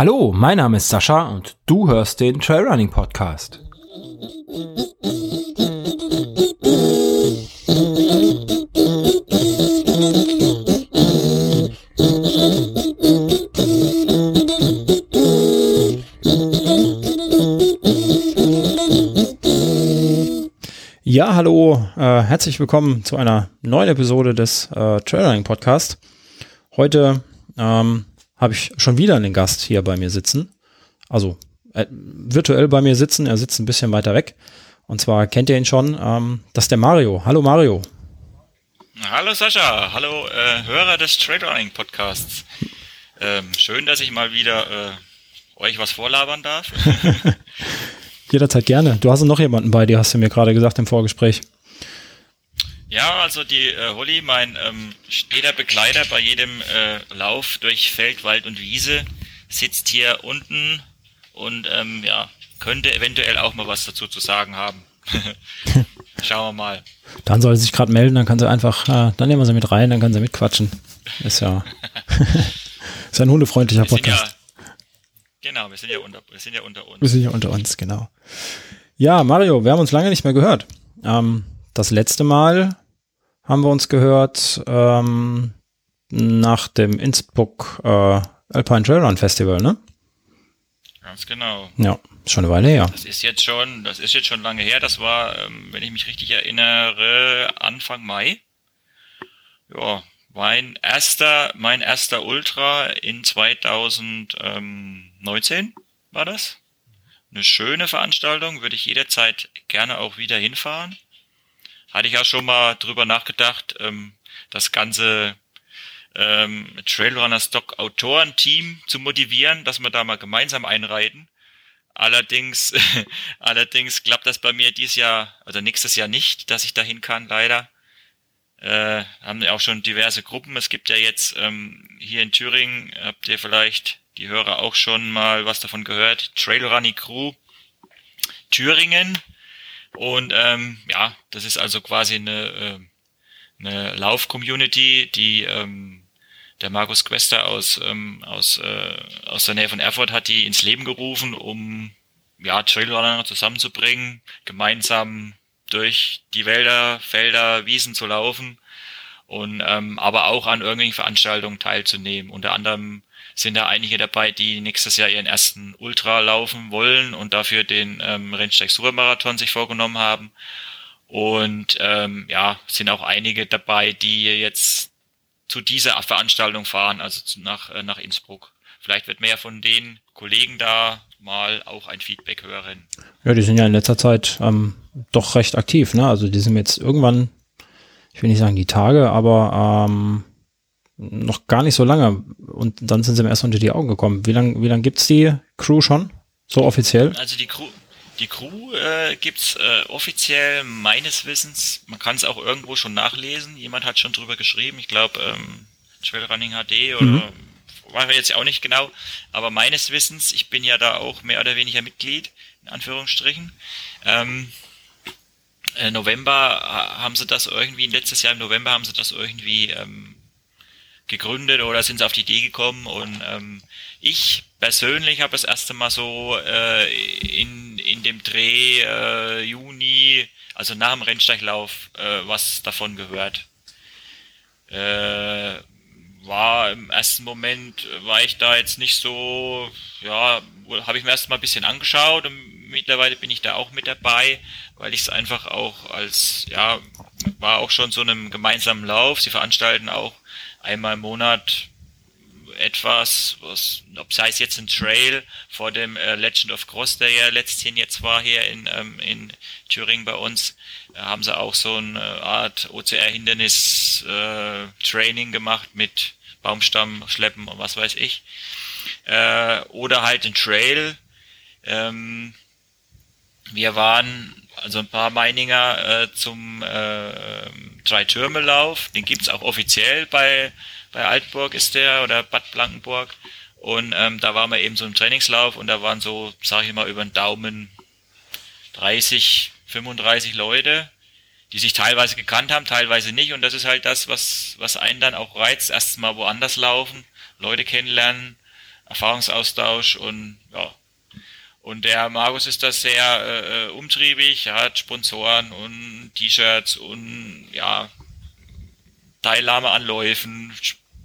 Hallo, mein Name ist Sascha und du hörst den Trailrunning Podcast. Ja, hallo, äh, herzlich willkommen zu einer neuen Episode des äh, Trailrunning Podcast. Heute ähm, habe ich schon wieder einen Gast hier bei mir sitzen. Also äh, virtuell bei mir sitzen. Er sitzt ein bisschen weiter weg. Und zwar kennt ihr ihn schon. Ähm, das ist der Mario. Hallo Mario. Hallo Sascha. Hallo äh, Hörer des Trailrunning Podcasts. Ähm, schön, dass ich mal wieder äh, euch was vorlabern darf. Jederzeit gerne. Du hast noch jemanden bei dir, hast du mir gerade gesagt im Vorgespräch. Ja, also die äh, Holly, mein ähm, steter Begleiter bei jedem äh, Lauf durch Feld, Wald und Wiese, sitzt hier unten und ähm, ja, könnte eventuell auch mal was dazu zu sagen haben. Schauen wir mal. Dann soll sie sich gerade melden, dann kann sie einfach, äh, dann nehmen wir sie mit rein, dann kann sie mitquatschen. Ist ja, ist ein hundefreundlicher Podcast. Ja, genau, wir sind ja, unter, wir sind ja unter uns. Wir sind ja unter uns, genau. Ja, Mario, wir haben uns lange nicht mehr gehört. Ähm, das letzte Mal haben wir uns gehört ähm, nach dem Innsbruck äh, Alpine Trailrun Festival, ne? Ganz genau. Ja, schon eine Weile her. Das ist jetzt schon, das ist jetzt schon lange her. Das war, ähm, wenn ich mich richtig erinnere, Anfang Mai. Ja, mein erster, mein erster Ultra in 2019 war das. Eine schöne Veranstaltung, würde ich jederzeit gerne auch wieder hinfahren hatte ich ja schon mal drüber nachgedacht, ähm, das ganze ähm, Trailrunner Stock Autorenteam zu motivieren, dass wir da mal gemeinsam einreiten. Allerdings, allerdings klappt das bei mir dieses Jahr oder nächstes Jahr nicht, dass ich dahin kann, leider. Äh, haben ja auch schon diverse Gruppen. Es gibt ja jetzt ähm, hier in Thüringen, habt ihr vielleicht die Hörer auch schon mal was davon gehört, Trailrunning Crew Thüringen und ähm, ja, das ist also quasi eine, äh, eine Lauf-Community, die ähm, der Markus Quester aus, ähm, aus, äh, aus der Nähe von Erfurt hat die ins Leben gerufen, um ja, Trailrunner zusammenzubringen, gemeinsam durch die Wälder, Felder, Wiesen zu laufen und ähm, aber auch an irgendwelchen Veranstaltungen teilzunehmen. Unter anderem sind da einige dabei, die nächstes Jahr ihren ersten Ultra laufen wollen und dafür den ähm, Rennsteig Supermarathon sich vorgenommen haben. Und ähm, ja, sind auch einige dabei, die jetzt zu dieser Veranstaltung fahren, also zu, nach, äh, nach Innsbruck. Vielleicht wird mehr von den Kollegen da mal auch ein Feedback hören. Ja, die sind ja in letzter Zeit ähm, doch recht aktiv, ne? Also die sind jetzt irgendwann, ich will nicht sagen die Tage, aber ähm, noch gar nicht so lange und dann sind sie mir erst unter die Augen gekommen. Wie lange wie lang gibt's die Crew schon? So offiziell? Also die Crew, die Crew äh, gibt's äh, offiziell meines Wissens, man kann es auch irgendwo schon nachlesen, jemand hat schon drüber geschrieben, ich glaube ähm, Trailrunning HD oder mhm. war mir jetzt auch nicht genau, aber meines Wissens, ich bin ja da auch mehr oder weniger Mitglied, in Anführungsstrichen, ähm, äh, November haben sie das irgendwie, letztes Jahr im November haben sie das irgendwie ähm, gegründet oder sind sie auf die Idee gekommen und ähm, ich persönlich habe das erste Mal so äh, in, in dem Dreh äh, Juni, also nach dem Rennsteiglauf, äh, was davon gehört. Äh, war im ersten Moment, war ich da jetzt nicht so, ja, habe ich mir erst mal ein bisschen angeschaut und mittlerweile bin ich da auch mit dabei, weil ich es einfach auch als, ja, war auch schon so einem gemeinsamen Lauf. Sie veranstalten auch einmal im Monat etwas, was, ob sei es jetzt ein Trail vor dem äh, Legend of Cross, der ja letzthin jetzt war hier in, ähm, in Thüringen bei uns, äh, haben sie auch so eine Art OCR-Hindernis-Training äh, gemacht mit Baumstamm schleppen und was weiß ich. Äh, oder halt ein Trail. Ähm, wir waren also ein paar Meininger äh, zum äh, Drei-Türme-Lauf. Den gibt's auch offiziell bei, bei Altburg ist der oder Bad Blankenburg. Und ähm, da waren wir eben so im Trainingslauf und da waren so, sag ich mal, über den Daumen 30, 35 Leute, die sich teilweise gekannt haben, teilweise nicht. Und das ist halt das, was, was einen dann auch reizt. Erstmal woanders laufen, Leute kennenlernen, Erfahrungsaustausch und ja. Und der Markus ist da sehr äh, umtriebig, er hat Sponsoren und T-Shirts und ja, Teilnahme an Läufen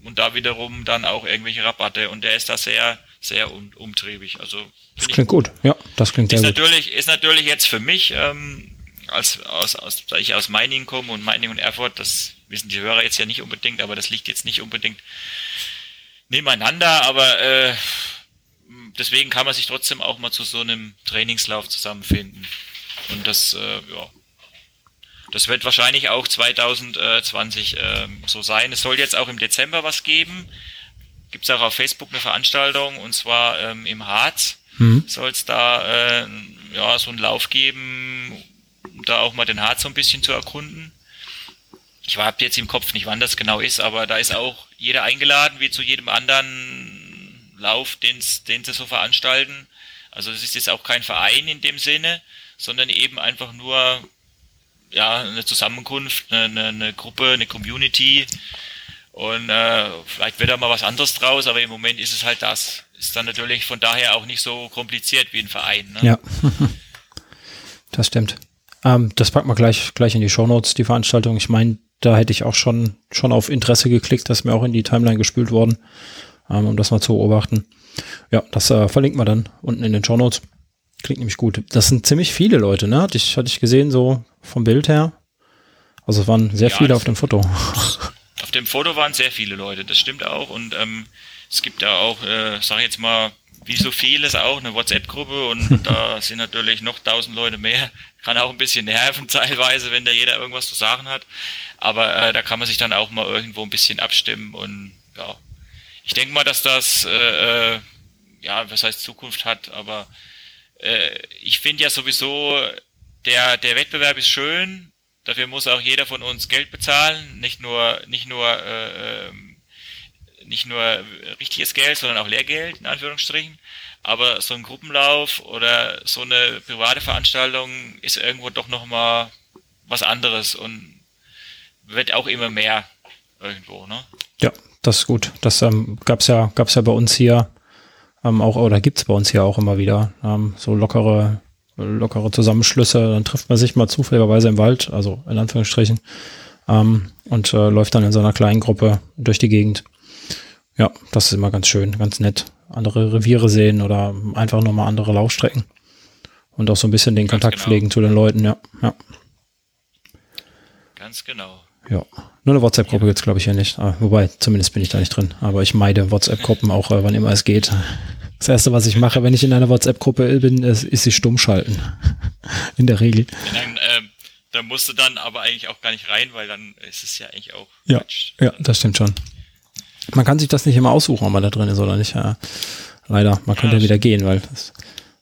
und da wiederum dann auch irgendwelche Rabatte und der ist da sehr, sehr um, umtriebig. Also das klingt gut, ja, das klingt ist sehr natürlich, gut. Ist natürlich jetzt für mich, ähm, als, aus, aus, da ich aus Meiningen komme und Meiningen und Erfurt, das wissen die Hörer jetzt ja nicht unbedingt, aber das liegt jetzt nicht unbedingt nebeneinander, aber äh, deswegen kann man sich trotzdem auch mal zu so einem Trainingslauf zusammenfinden. Und das, äh, ja, das wird wahrscheinlich auch 2020 äh, so sein. Es soll jetzt auch im Dezember was geben. Gibt es auch auf Facebook eine Veranstaltung und zwar ähm, im Harz mhm. soll es da äh, ja, so einen Lauf geben, um da auch mal den Harz so ein bisschen zu erkunden. Ich habe jetzt im Kopf nicht, wann das genau ist, aber da ist auch jeder eingeladen, wie zu jedem anderen Lauf, den sie so veranstalten. Also es ist jetzt auch kein Verein in dem Sinne, sondern eben einfach nur ja, eine Zusammenkunft, eine, eine Gruppe, eine Community. Und äh, vielleicht wird da mal was anderes draus, aber im Moment ist es halt das. Ist dann natürlich von daher auch nicht so kompliziert wie ein Verein. Ne? Ja, das stimmt. Ähm, das packen wir gleich, gleich in die Shownotes, die Veranstaltung. Ich meine, da hätte ich auch schon, schon auf Interesse geklickt, das ist mir auch in die Timeline gespült worden, ähm, um das mal zu beobachten. Ja, das äh, verlinken wir dann unten in den Show Notes. Klingt nämlich gut. Das sind ziemlich viele Leute, ne? Hatte ich, hatte ich gesehen, so vom Bild her. Also es waren sehr ja, viele auf dem Foto. Auf dem Foto waren sehr viele Leute, das stimmt auch. Und ähm, es gibt ja auch, äh, sag ich jetzt mal, wie so vieles auch, eine WhatsApp-Gruppe und da sind natürlich noch tausend Leute mehr. Kann auch ein bisschen nerven teilweise, wenn da jeder irgendwas zu sagen hat. Aber äh, da kann man sich dann auch mal irgendwo ein bisschen abstimmen und ja. Ich denke mal, dass das, äh, äh, ja, was heißt Zukunft hat, aber äh, ich finde ja sowieso, der, der Wettbewerb ist schön, dafür muss auch jeder von uns Geld bezahlen, nicht nur, nicht nur, äh, ähm, nicht nur richtiges Geld, sondern auch Lehrgeld, in Anführungsstrichen. Aber so ein Gruppenlauf oder so eine private Veranstaltung ist irgendwo doch nochmal was anderes und wird auch immer mehr irgendwo, ne? Ja, das ist gut. Das ähm, gab's ja, gab's ja bei uns hier ähm, auch, oder gibt's bei uns hier auch immer wieder, ähm, so lockere, lockere Zusammenschlüsse. Dann trifft man sich mal zufälligerweise im Wald, also in Anführungsstrichen, ähm, und äh, läuft dann in so einer kleinen Gruppe durch die Gegend. Ja, das ist immer ganz schön, ganz nett. Andere Reviere sehen oder einfach nur mal andere Laufstrecken. Und auch so ein bisschen den ganz Kontakt genau. pflegen zu den Leuten, ja. ja. Ganz genau. Ja, nur eine WhatsApp-Gruppe ja. gibt's glaube ich hier nicht. Ah, wobei, zumindest bin ich da nicht drin. Aber ich meide WhatsApp-Gruppen auch, äh, wann immer es geht. Das erste, was ich mache, wenn ich in einer WhatsApp-Gruppe bin, ist, ist sie stumm schalten. in der Regel. Dann, äh, da musst du dann aber eigentlich auch gar nicht rein, weil dann ist es ja eigentlich auch ja, Quatsch. Ja, das stimmt schon. Man kann sich das nicht immer aussuchen, ob man da drin ist oder nicht. Ja, leider, man könnte ja, wieder gehen, weil das,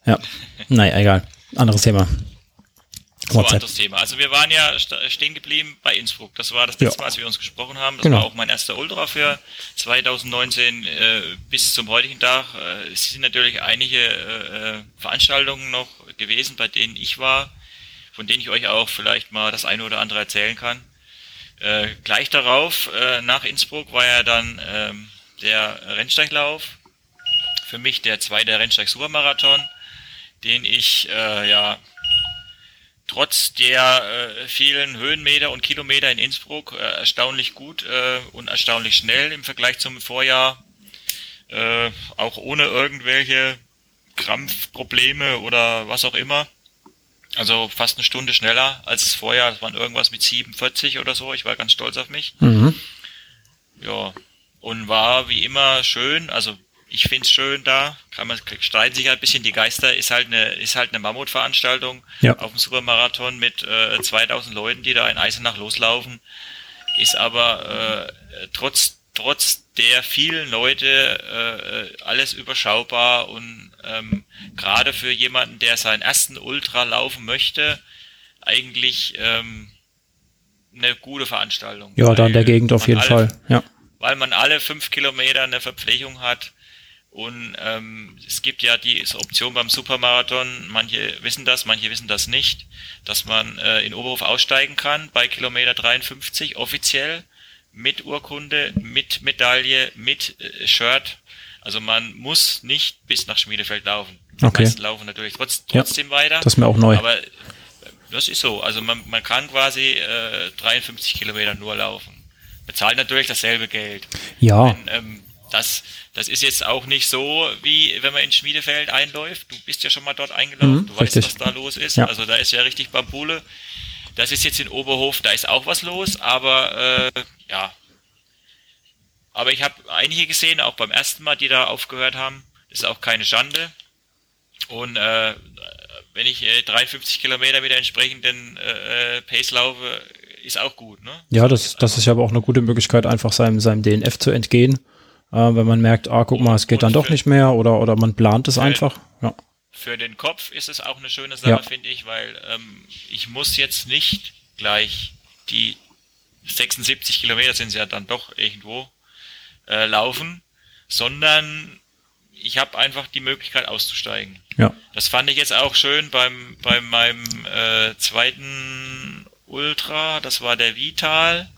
ja, naja, egal. Anderes Thema. So, WhatsApp. anderes Thema. Also wir waren ja stehen geblieben bei Innsbruck. Das war das letzte ja. Mal, als wir uns gesprochen haben. Das genau. war auch mein erster Ultra für 2019 äh, bis zum heutigen Tag. Äh, es sind natürlich einige äh, Veranstaltungen noch gewesen, bei denen ich war, von denen ich euch auch vielleicht mal das eine oder andere erzählen kann. Äh, gleich darauf, äh, nach Innsbruck, war ja dann ähm, der Rennsteiglauf. Für mich der zweite Rennsteig-Supermarathon, den ich äh, ja trotz der äh, vielen Höhenmeter und Kilometer in Innsbruck äh, erstaunlich gut äh, und erstaunlich schnell im Vergleich zum Vorjahr. Äh, auch ohne irgendwelche Krampfprobleme oder was auch immer. Also fast eine Stunde schneller als das Vorjahr. Das waren irgendwas mit 47 oder so. Ich war ganz stolz auf mich. Mhm. Ja. Und war wie immer schön. Also ich find's schön da. Kann man streiten sich halt ein bisschen. Die Geister ist halt eine ist halt eine Mammutveranstaltung ja. auf dem Supermarathon mit äh, 2000 Leuten, die da in Eisenach loslaufen. Ist aber äh, trotz trotz der vielen Leute äh, alles überschaubar und ähm, gerade für jemanden, der seinen ersten Ultra laufen möchte, eigentlich ähm, eine gute Veranstaltung. Ja, da in der Gegend auf jeden alle, Fall. Ja. Weil man alle fünf Kilometer eine Verpflegung hat und ähm, es gibt ja diese Option beim Supermarathon, manche wissen das, manche wissen das nicht, dass man äh, in Oberhof aussteigen kann bei Kilometer 53 offiziell mit Urkunde, mit Medaille, mit äh, Shirt. Also man muss nicht bis nach Schmiedefeld laufen. Die okay. meisten laufen natürlich trotz, trotzdem ja, weiter. Das ist mir auch neu. Aber das ist so. Also man, man kann quasi äh, 53 Kilometer nur laufen. Bezahlt natürlich dasselbe Geld. Ja. Wenn, ähm, das, das ist jetzt auch nicht so, wie wenn man in Schmiedefeld einläuft. Du bist ja schon mal dort eingelaufen, mhm, du weißt, richtig. was da los ist. Ja. Also da ist ja richtig Bambule. Das ist jetzt in Oberhof, da ist auch was los, aber äh, ja. Aber ich habe einige gesehen, auch beim ersten Mal, die da aufgehört haben. Das ist auch keine Schande. Und äh, wenn ich äh, 53 Kilometer mit der entsprechenden äh, äh, Pace laufe, ist auch gut. Ne? Ja, das, das ist ja aber auch eine gute Möglichkeit, einfach seinem, seinem DNF zu entgehen. Äh, wenn man merkt, ah, guck mal, es geht dann doch nicht mehr oder, oder man plant es einfach. Ja. Für den Kopf ist es auch eine schöne Sache, ja. finde ich, weil ähm, ich muss jetzt nicht gleich die 76 Kilometer sind es ja dann doch irgendwo äh, laufen, sondern ich habe einfach die Möglichkeit auszusteigen. Ja. Das fand ich jetzt auch schön beim bei meinem äh, zweiten Ultra, das war der Vital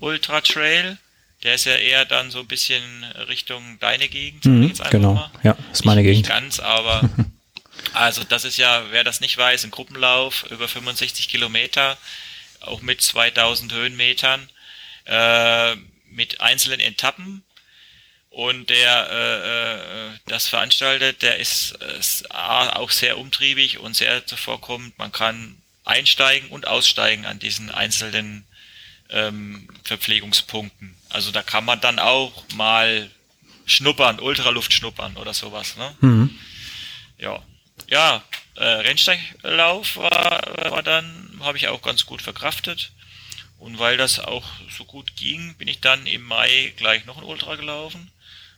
Ultra Trail. Der ist ja eher dann so ein bisschen Richtung deine Gegend. Mhm, genau, mal. ja, ist meine nicht, Gegend. Nicht ganz, aber also das ist ja, wer das nicht weiß, ein Gruppenlauf über 65 Kilometer, auch mit 2000 Höhenmetern, äh, mit einzelnen Etappen und der äh, äh, das veranstaltet, der ist, ist auch sehr umtriebig und sehr zuvorkommend. Man kann einsteigen und aussteigen an diesen einzelnen ähm, Verpflegungspunkten. Also da kann man dann auch mal schnuppern, Ultraluft schnuppern oder sowas. Ne? Mhm. Ja, ja. Äh, Rennsteiglauf war, war dann habe ich auch ganz gut verkraftet. Und weil das auch so gut ging, bin ich dann im Mai gleich noch ein Ultra gelaufen.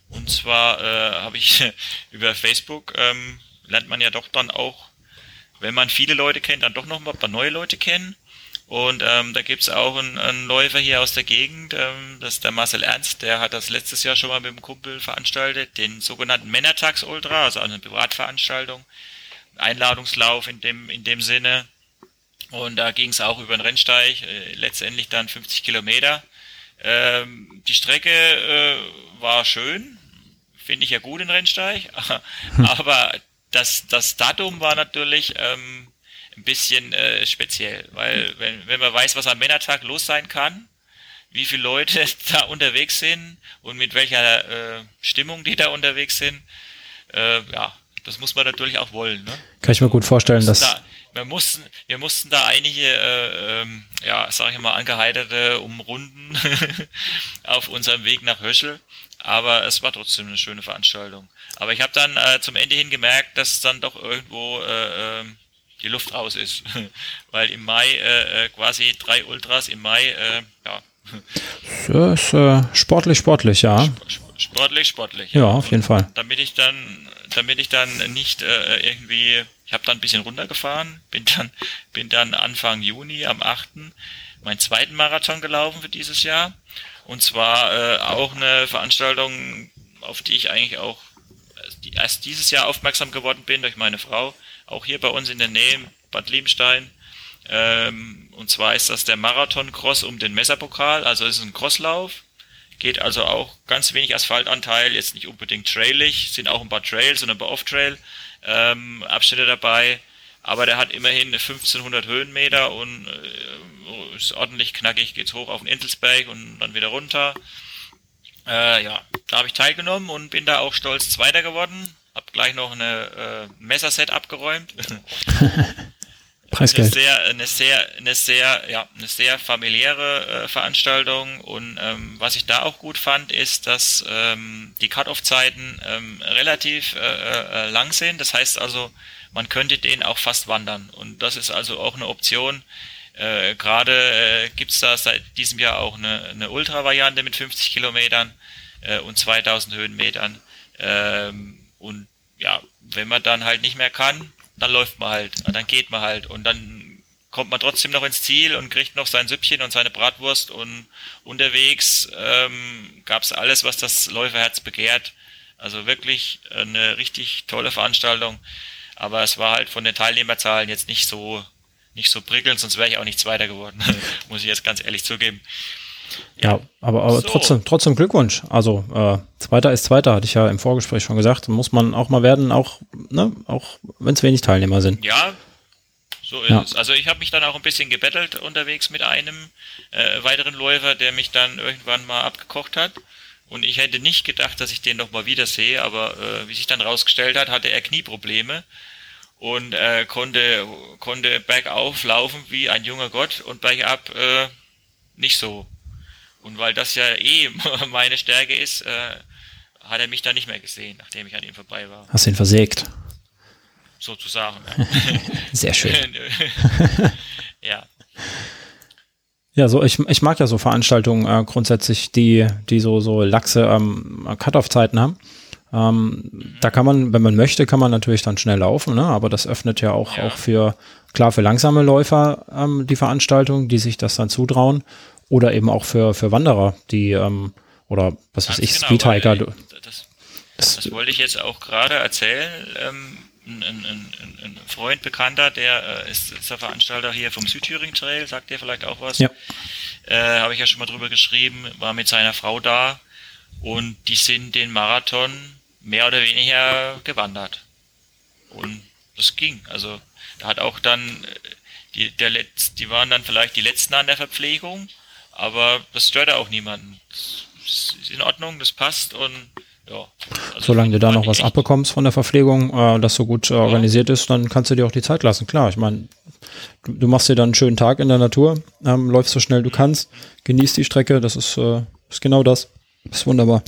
Und zwar äh, habe ich über Facebook ähm, lernt man ja doch dann auch, wenn man viele Leute kennt, dann doch noch mal ein paar neue Leute kennen. Und ähm, da gibt's auch einen, einen Läufer hier aus der Gegend, ähm, das ist der Marcel Ernst, der hat das letztes Jahr schon mal mit dem Kumpel veranstaltet, den sogenannten Männertags Ultra, also eine Privatveranstaltung, Einladungslauf in dem, in dem Sinne. Und da ging's auch über den Rennsteig, äh, letztendlich dann 50 Kilometer. Ähm, die Strecke äh, war schön, finde ich ja gut in Rennsteig, aber das, das Datum war natürlich ähm, ein bisschen äh, speziell, weil wenn, wenn man weiß, was am Männertag los sein kann, wie viele Leute da unterwegs sind und mit welcher äh, Stimmung die da unterwegs sind, äh, ja, das muss man natürlich auch wollen. Ne? Kann ich mir gut vorstellen, dass da, wir mussten, wir mussten da einige, äh, ähm, ja, sag ich mal, angeheiterte umrunden auf unserem Weg nach Höschel. Aber es war trotzdem eine schöne Veranstaltung. Aber ich habe dann äh, zum Ende hin gemerkt, dass dann doch irgendwo äh, äh, die Luft raus ist. Weil im Mai äh, äh, quasi drei Ultras im Mai, äh, ja. Das ist äh, sportlich, sportlich, ja. Sportlich, sportlich. Ja, ja auf jeden Fall. Damit ich dann, damit ich dann nicht äh, irgendwie ich habe dann ein bisschen runtergefahren, bin dann, bin dann Anfang Juni am 8. meinen zweiten Marathon gelaufen für dieses Jahr. Und zwar äh, auch eine Veranstaltung, auf die ich eigentlich auch erst dieses Jahr aufmerksam geworden bin durch meine Frau, auch hier bei uns in der Nähe, Bad Liebenstein. Ähm, und zwar ist das der Marathon-Cross um den Messerpokal, also es ist ein Crosslauf. Geht also auch ganz wenig Asphaltanteil, jetzt nicht unbedingt trailig, sind auch ein paar Trails und ein paar Off-Trail ähm, Abschnitte dabei. Aber der hat immerhin 1500 Höhenmeter und äh, ist ordentlich knackig, geht's hoch auf den Intelsberg und dann wieder runter. Äh, ja, da habe ich teilgenommen und bin da auch stolz Zweiter geworden. Hab gleich noch eine äh, Messerset abgeräumt. Preisgeld. Eine sehr, eine sehr, eine sehr, ja, eine sehr familiäre äh, Veranstaltung und ähm, was ich da auch gut fand, ist, dass ähm, die Cut-off-Zeiten ähm, relativ äh, äh, lang sind. Das heißt also, man könnte den auch fast wandern und das ist also auch eine Option. Äh, Gerade äh, gibt da seit diesem Jahr auch eine, eine Ultra-Variante mit 50 Kilometern äh, und 2000 Höhenmetern. Ähm, und ja, wenn man dann halt nicht mehr kann, dann läuft man halt, dann geht man halt und dann kommt man trotzdem noch ins Ziel und kriegt noch sein Süppchen und seine Bratwurst und unterwegs ähm, gab es alles, was das Läuferherz begehrt. Also wirklich eine richtig tolle Veranstaltung. Aber es war halt von den Teilnehmerzahlen jetzt nicht so nicht so prickelnd, sonst wäre ich auch nicht Zweiter geworden. Muss ich jetzt ganz ehrlich zugeben. Ja, aber, aber so. trotzdem, trotzdem Glückwunsch. Also äh, Zweiter ist Zweiter, hatte ich ja im Vorgespräch schon gesagt. Muss man auch mal werden, auch, ne, auch wenn es wenig Teilnehmer sind. Ja, so ist ja. es. Also ich habe mich dann auch ein bisschen gebettelt unterwegs mit einem äh, weiteren Läufer, der mich dann irgendwann mal abgekocht hat. Und ich hätte nicht gedacht, dass ich den noch mal wiedersehe, aber äh, wie sich dann rausgestellt hat, hatte er Knieprobleme und äh, konnte, konnte bergauf laufen wie ein junger Gott und bergab äh, nicht so. Und weil das ja eh meine Stärke ist, äh, hat er mich dann nicht mehr gesehen, nachdem ich an ihm vorbei war. Hast ihn versägt. Sozusagen. Ja. Sehr schön. ja. Ja, so ich, ich mag ja so Veranstaltungen äh, grundsätzlich, die, die so, so laxe ähm, Cut-off-Zeiten haben. Ähm, Da kann man, wenn man möchte, kann man natürlich dann schnell laufen, ne? aber das öffnet ja auch, ja. auch für, klar, für langsame Läufer ähm, die Veranstaltung, die sich das dann zutrauen oder eben auch für, für Wanderer, die, ähm, oder was weiß ich, genau, Speedhiker. Das, das, das, wollte ich jetzt auch gerade erzählen. Ähm, ein, ein, ein, ein, Freund, Bekannter, der äh, ist, ist, der Veranstalter hier vom Südthüringen Trail, sagt dir vielleicht auch was. Ja. Äh, Habe ich ja schon mal drüber geschrieben, war mit seiner Frau da und die sind den Marathon mehr oder weniger gewandert. Und das ging. Also da hat auch dann äh, die, der Letz, die waren dann vielleicht die letzten an der Verpflegung, aber das störte auch niemanden. Das ist in Ordnung, das passt und ja. Also Solange du da noch was abbekommst von der Verpflegung, äh, das so gut äh, organisiert ist, dann kannst du dir auch die Zeit lassen. Klar, ich meine, du, du, machst dir dann einen schönen Tag in der Natur, ähm, läufst so schnell du kannst, genießt die Strecke, das ist, äh, ist genau das. Ist wunderbar.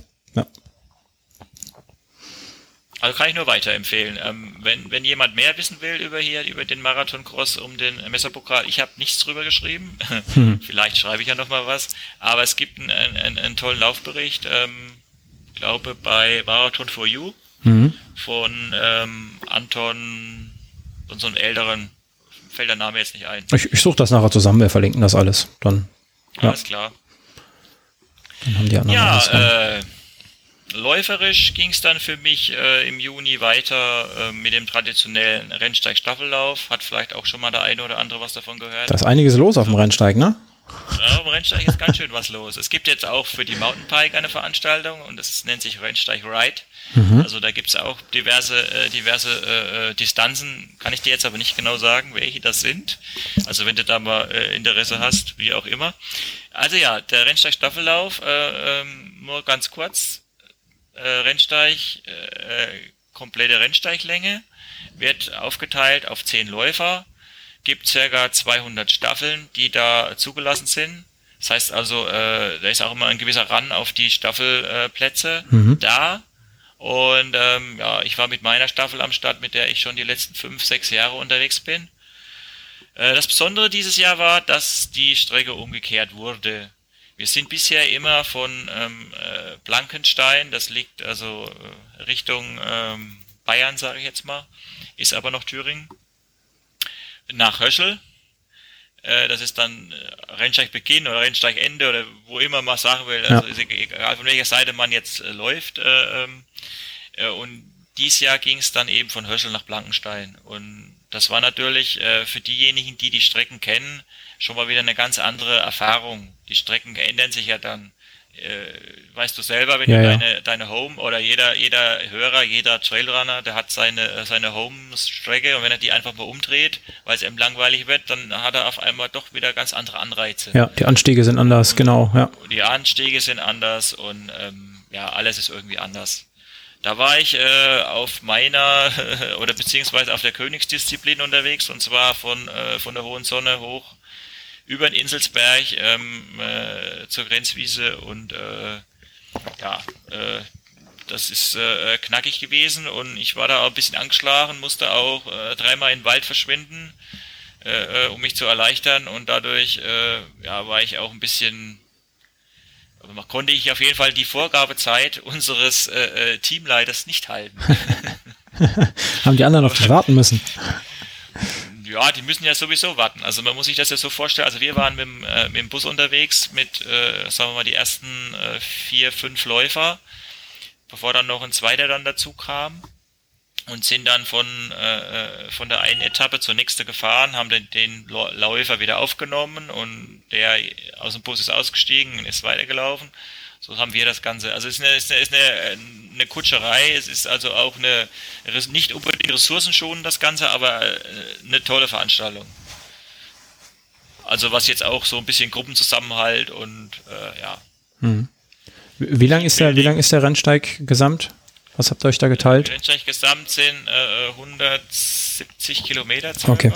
Also kann ich nur weiterempfehlen. Ähm, wenn, wenn jemand mehr wissen will über hier, über den Marathon Cross um den Messerpokal, ich habe nichts drüber geschrieben. Hm. Vielleicht schreibe ich ja noch mal was. Aber es gibt einen, einen, einen tollen Laufbericht. Ähm, glaube bei Marathon for You mhm. von ähm, Anton und so einem älteren, fällt der Name jetzt nicht ein. Ich, ich suche das nachher zusammen, wir verlinken das alles. Dann, ja. Alles klar. Dann haben die anderen ja, äh, läuferisch ging es dann für mich äh, im Juni weiter äh, mit dem traditionellen Rennsteig-Staffellauf. Hat vielleicht auch schon mal der eine oder andere was davon gehört. Da ist einiges los auf dem Rennsteig, ne? Ja, am Rennsteig ist ganz schön was los. Es gibt jetzt auch für die Mountainbike eine Veranstaltung und das nennt sich Rennsteig Ride. Mhm. Also da gibt es auch diverse, äh, diverse äh, äh, Distanzen, kann ich dir jetzt aber nicht genau sagen, welche das sind. Also wenn du da mal äh, Interesse hast, wie auch immer. Also ja, der Rennsteig Staffellauf, äh, ähm, nur ganz kurz. Äh, Rennsteig, komplette Rennsteiglänge, wird aufgeteilt auf zehn Läufer gibt circa 200 Staffeln, die da zugelassen sind. Das heißt also, äh, da ist auch immer ein gewisser Run auf die Staffelplätze äh, mhm. da. Und ähm, ja, ich war mit meiner Staffel am Start, mit der ich schon die letzten fünf, sechs Jahre unterwegs bin. Äh, das Besondere dieses Jahr war, dass die Strecke umgekehrt wurde. Wir sind bisher immer von ähm, äh, Blankenstein, das liegt also äh, Richtung ähm, Bayern, sage ich jetzt mal, ist aber noch Thüringen nach Höschel. Äh, das ist dann äh, Rennsteigbeginn oder Rennsteigende oder wo immer man sagen will. Also ja. egal von welcher Seite man jetzt äh, läuft. Äh, ähm, äh, und dieses Jahr ging es dann eben von Höschel nach Blankenstein. Und das war natürlich äh, für diejenigen, die die Strecken kennen, schon mal wieder eine ganz andere Erfahrung. Die Strecken ändern sich ja dann äh, weißt du selber, wenn ja, du deine, ja. deine Home oder jeder, jeder Hörer, jeder Trailrunner, der hat seine, seine Home-Strecke und wenn er die einfach mal umdreht, weil es ihm langweilig wird, dann hat er auf einmal doch wieder ganz andere Anreize. Ja, die Anstiege sind anders, und genau, ja. Die Anstiege sind anders und ähm, ja, alles ist irgendwie anders. Da war ich äh, auf meiner oder beziehungsweise auf der Königsdisziplin unterwegs und zwar von, äh, von der Hohen Sonne hoch über den Inselsberg ähm, äh, zur Grenzwiese und äh, ja, äh, das ist äh, knackig gewesen und ich war da auch ein bisschen angeschlagen, musste auch äh, dreimal in den Wald verschwinden, äh, äh um mich zu erleichtern und dadurch äh, ja, war ich auch ein bisschen, aber konnte ich auf jeden Fall die Vorgabezeit unseres äh, äh Teamleiters nicht halten. Haben die anderen auf dich warten müssen? Ja, die müssen ja sowieso warten. Also man muss sich das ja so vorstellen. Also wir waren mit, dem, äh, mit dem Bus unterwegs mit, äh, sagen wir mal, die ersten äh, vier, fünf Läufer, bevor dann noch ein zweiter dann dazu kam. und sind dann von, äh, von der einen Etappe zur nächsten gefahren, haben den, den Läufer wieder aufgenommen und der aus dem Bus ist ausgestiegen und ist weitergelaufen. So haben wir das Ganze. Also es ist eine, ist eine, ist eine, eine Kutscherei, es ist also auch eine, nicht unbedingt ressourcenschonend das Ganze, aber äh, eine tolle Veranstaltung. Also was jetzt auch so ein bisschen Gruppenzusammenhalt und äh, ja. Hm. Wie lang ist der, wie lang ist der Rennsteig gesamt? Was habt ihr euch da geteilt? Rennsteig gesamt sind äh, 170 Kilometer circa. Okay.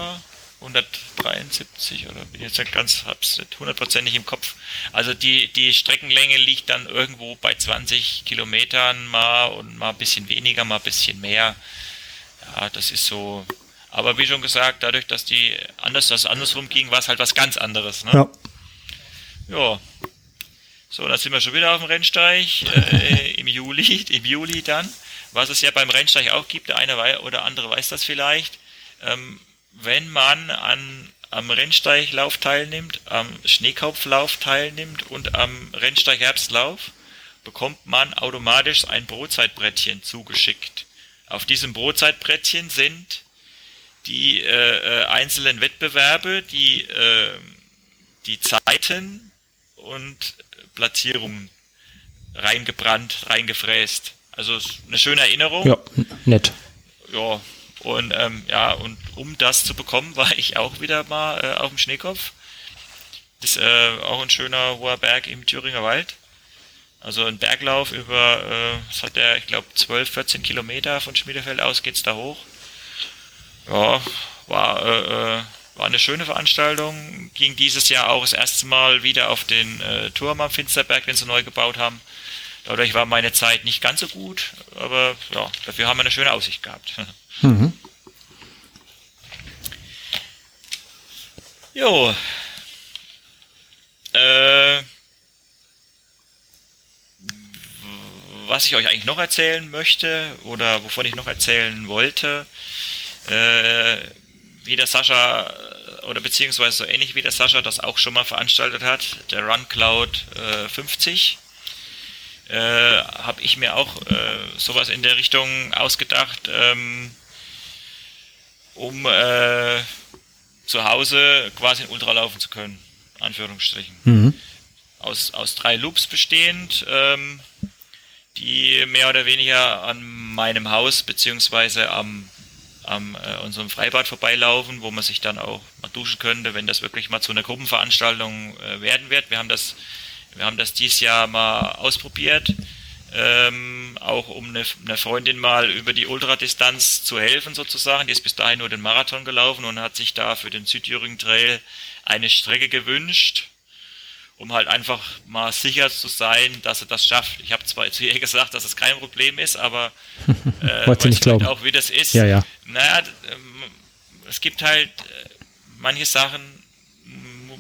173 oder bin jetzt ganz, hab's nicht hundertprozentig im Kopf. Also die, die Streckenlänge liegt dann irgendwo bei 20 Kilometern mal und mal ein bisschen weniger, mal ein bisschen mehr. Ja, das ist so. Aber wie schon gesagt, dadurch, dass die anders, dass andersrum ging, war es halt was ganz anderes. Ne? Ja. Ja. So, dann sind wir schon wieder auf dem Rennsteig äh, im Juli, im Juli dann. Was es ja beim Rennsteig auch gibt, der eine oder andere weiß das vielleicht. Ähm, wenn man an, am Rennsteiglauf teilnimmt, am Schneekopflauf teilnimmt und am Rennsteig Herbstlauf, bekommt man automatisch ein Brotzeitbrettchen zugeschickt. Auf diesem Brotzeitbrettchen sind die äh, äh einzelnen Wettbewerbe, die, äh, die Zeiten und Platzierungen reingebrannt, reingefräst. Also eine schöne Erinnerung. Ja, nett. Ja, und ähm, ja, und um das zu bekommen, war ich auch wieder mal äh, auf dem Schneekopf. Das ist äh, auch ein schöner hoher Berg im Thüringer Wald. Also ein Berglauf über, äh, was hat der, ich glaube 12, 14 Kilometer von Schmiedefeld aus geht's da hoch. Ja, war, äh, äh, war eine schöne Veranstaltung. Ging dieses Jahr auch das erste Mal wieder auf den äh, Turm am Finsterberg, den sie neu gebaut haben. Dadurch war meine Zeit nicht ganz so gut, aber ja, dafür haben wir eine schöne Aussicht gehabt. Mhm. Jo. Äh, was ich euch eigentlich noch erzählen möchte oder wovon ich noch erzählen wollte, äh, wie der Sascha oder beziehungsweise so ähnlich wie der Sascha das auch schon mal veranstaltet hat, der Run Cloud äh, 50 äh, habe ich mir auch äh, sowas in der Richtung ausgedacht. Ähm, um äh, zu Hause quasi in Ultra laufen zu können. Anführungsstrichen. Mhm. Aus, aus drei Loops bestehend, ähm, die mehr oder weniger an meinem Haus beziehungsweise am, am äh, unserem Freibad vorbeilaufen, wo man sich dann auch mal duschen könnte, wenn das wirklich mal zu einer Gruppenveranstaltung äh, werden wird. Wir haben das, wir haben das dieses Jahr mal ausprobiert ähm, auch um eine, eine, Freundin mal über die Ultradistanz zu helfen sozusagen. Die ist bis dahin nur den Marathon gelaufen und hat sich da für den Südthüringen Trail eine Strecke gewünscht, um halt einfach mal sicher zu sein, dass sie das schafft. Ich habe zwar zu ihr gesagt, dass es kein Problem ist, aber äh, Wollte nicht glauben. auch wie das ist. Ja, ja. Naja, ähm, es gibt halt äh, manche Sachen,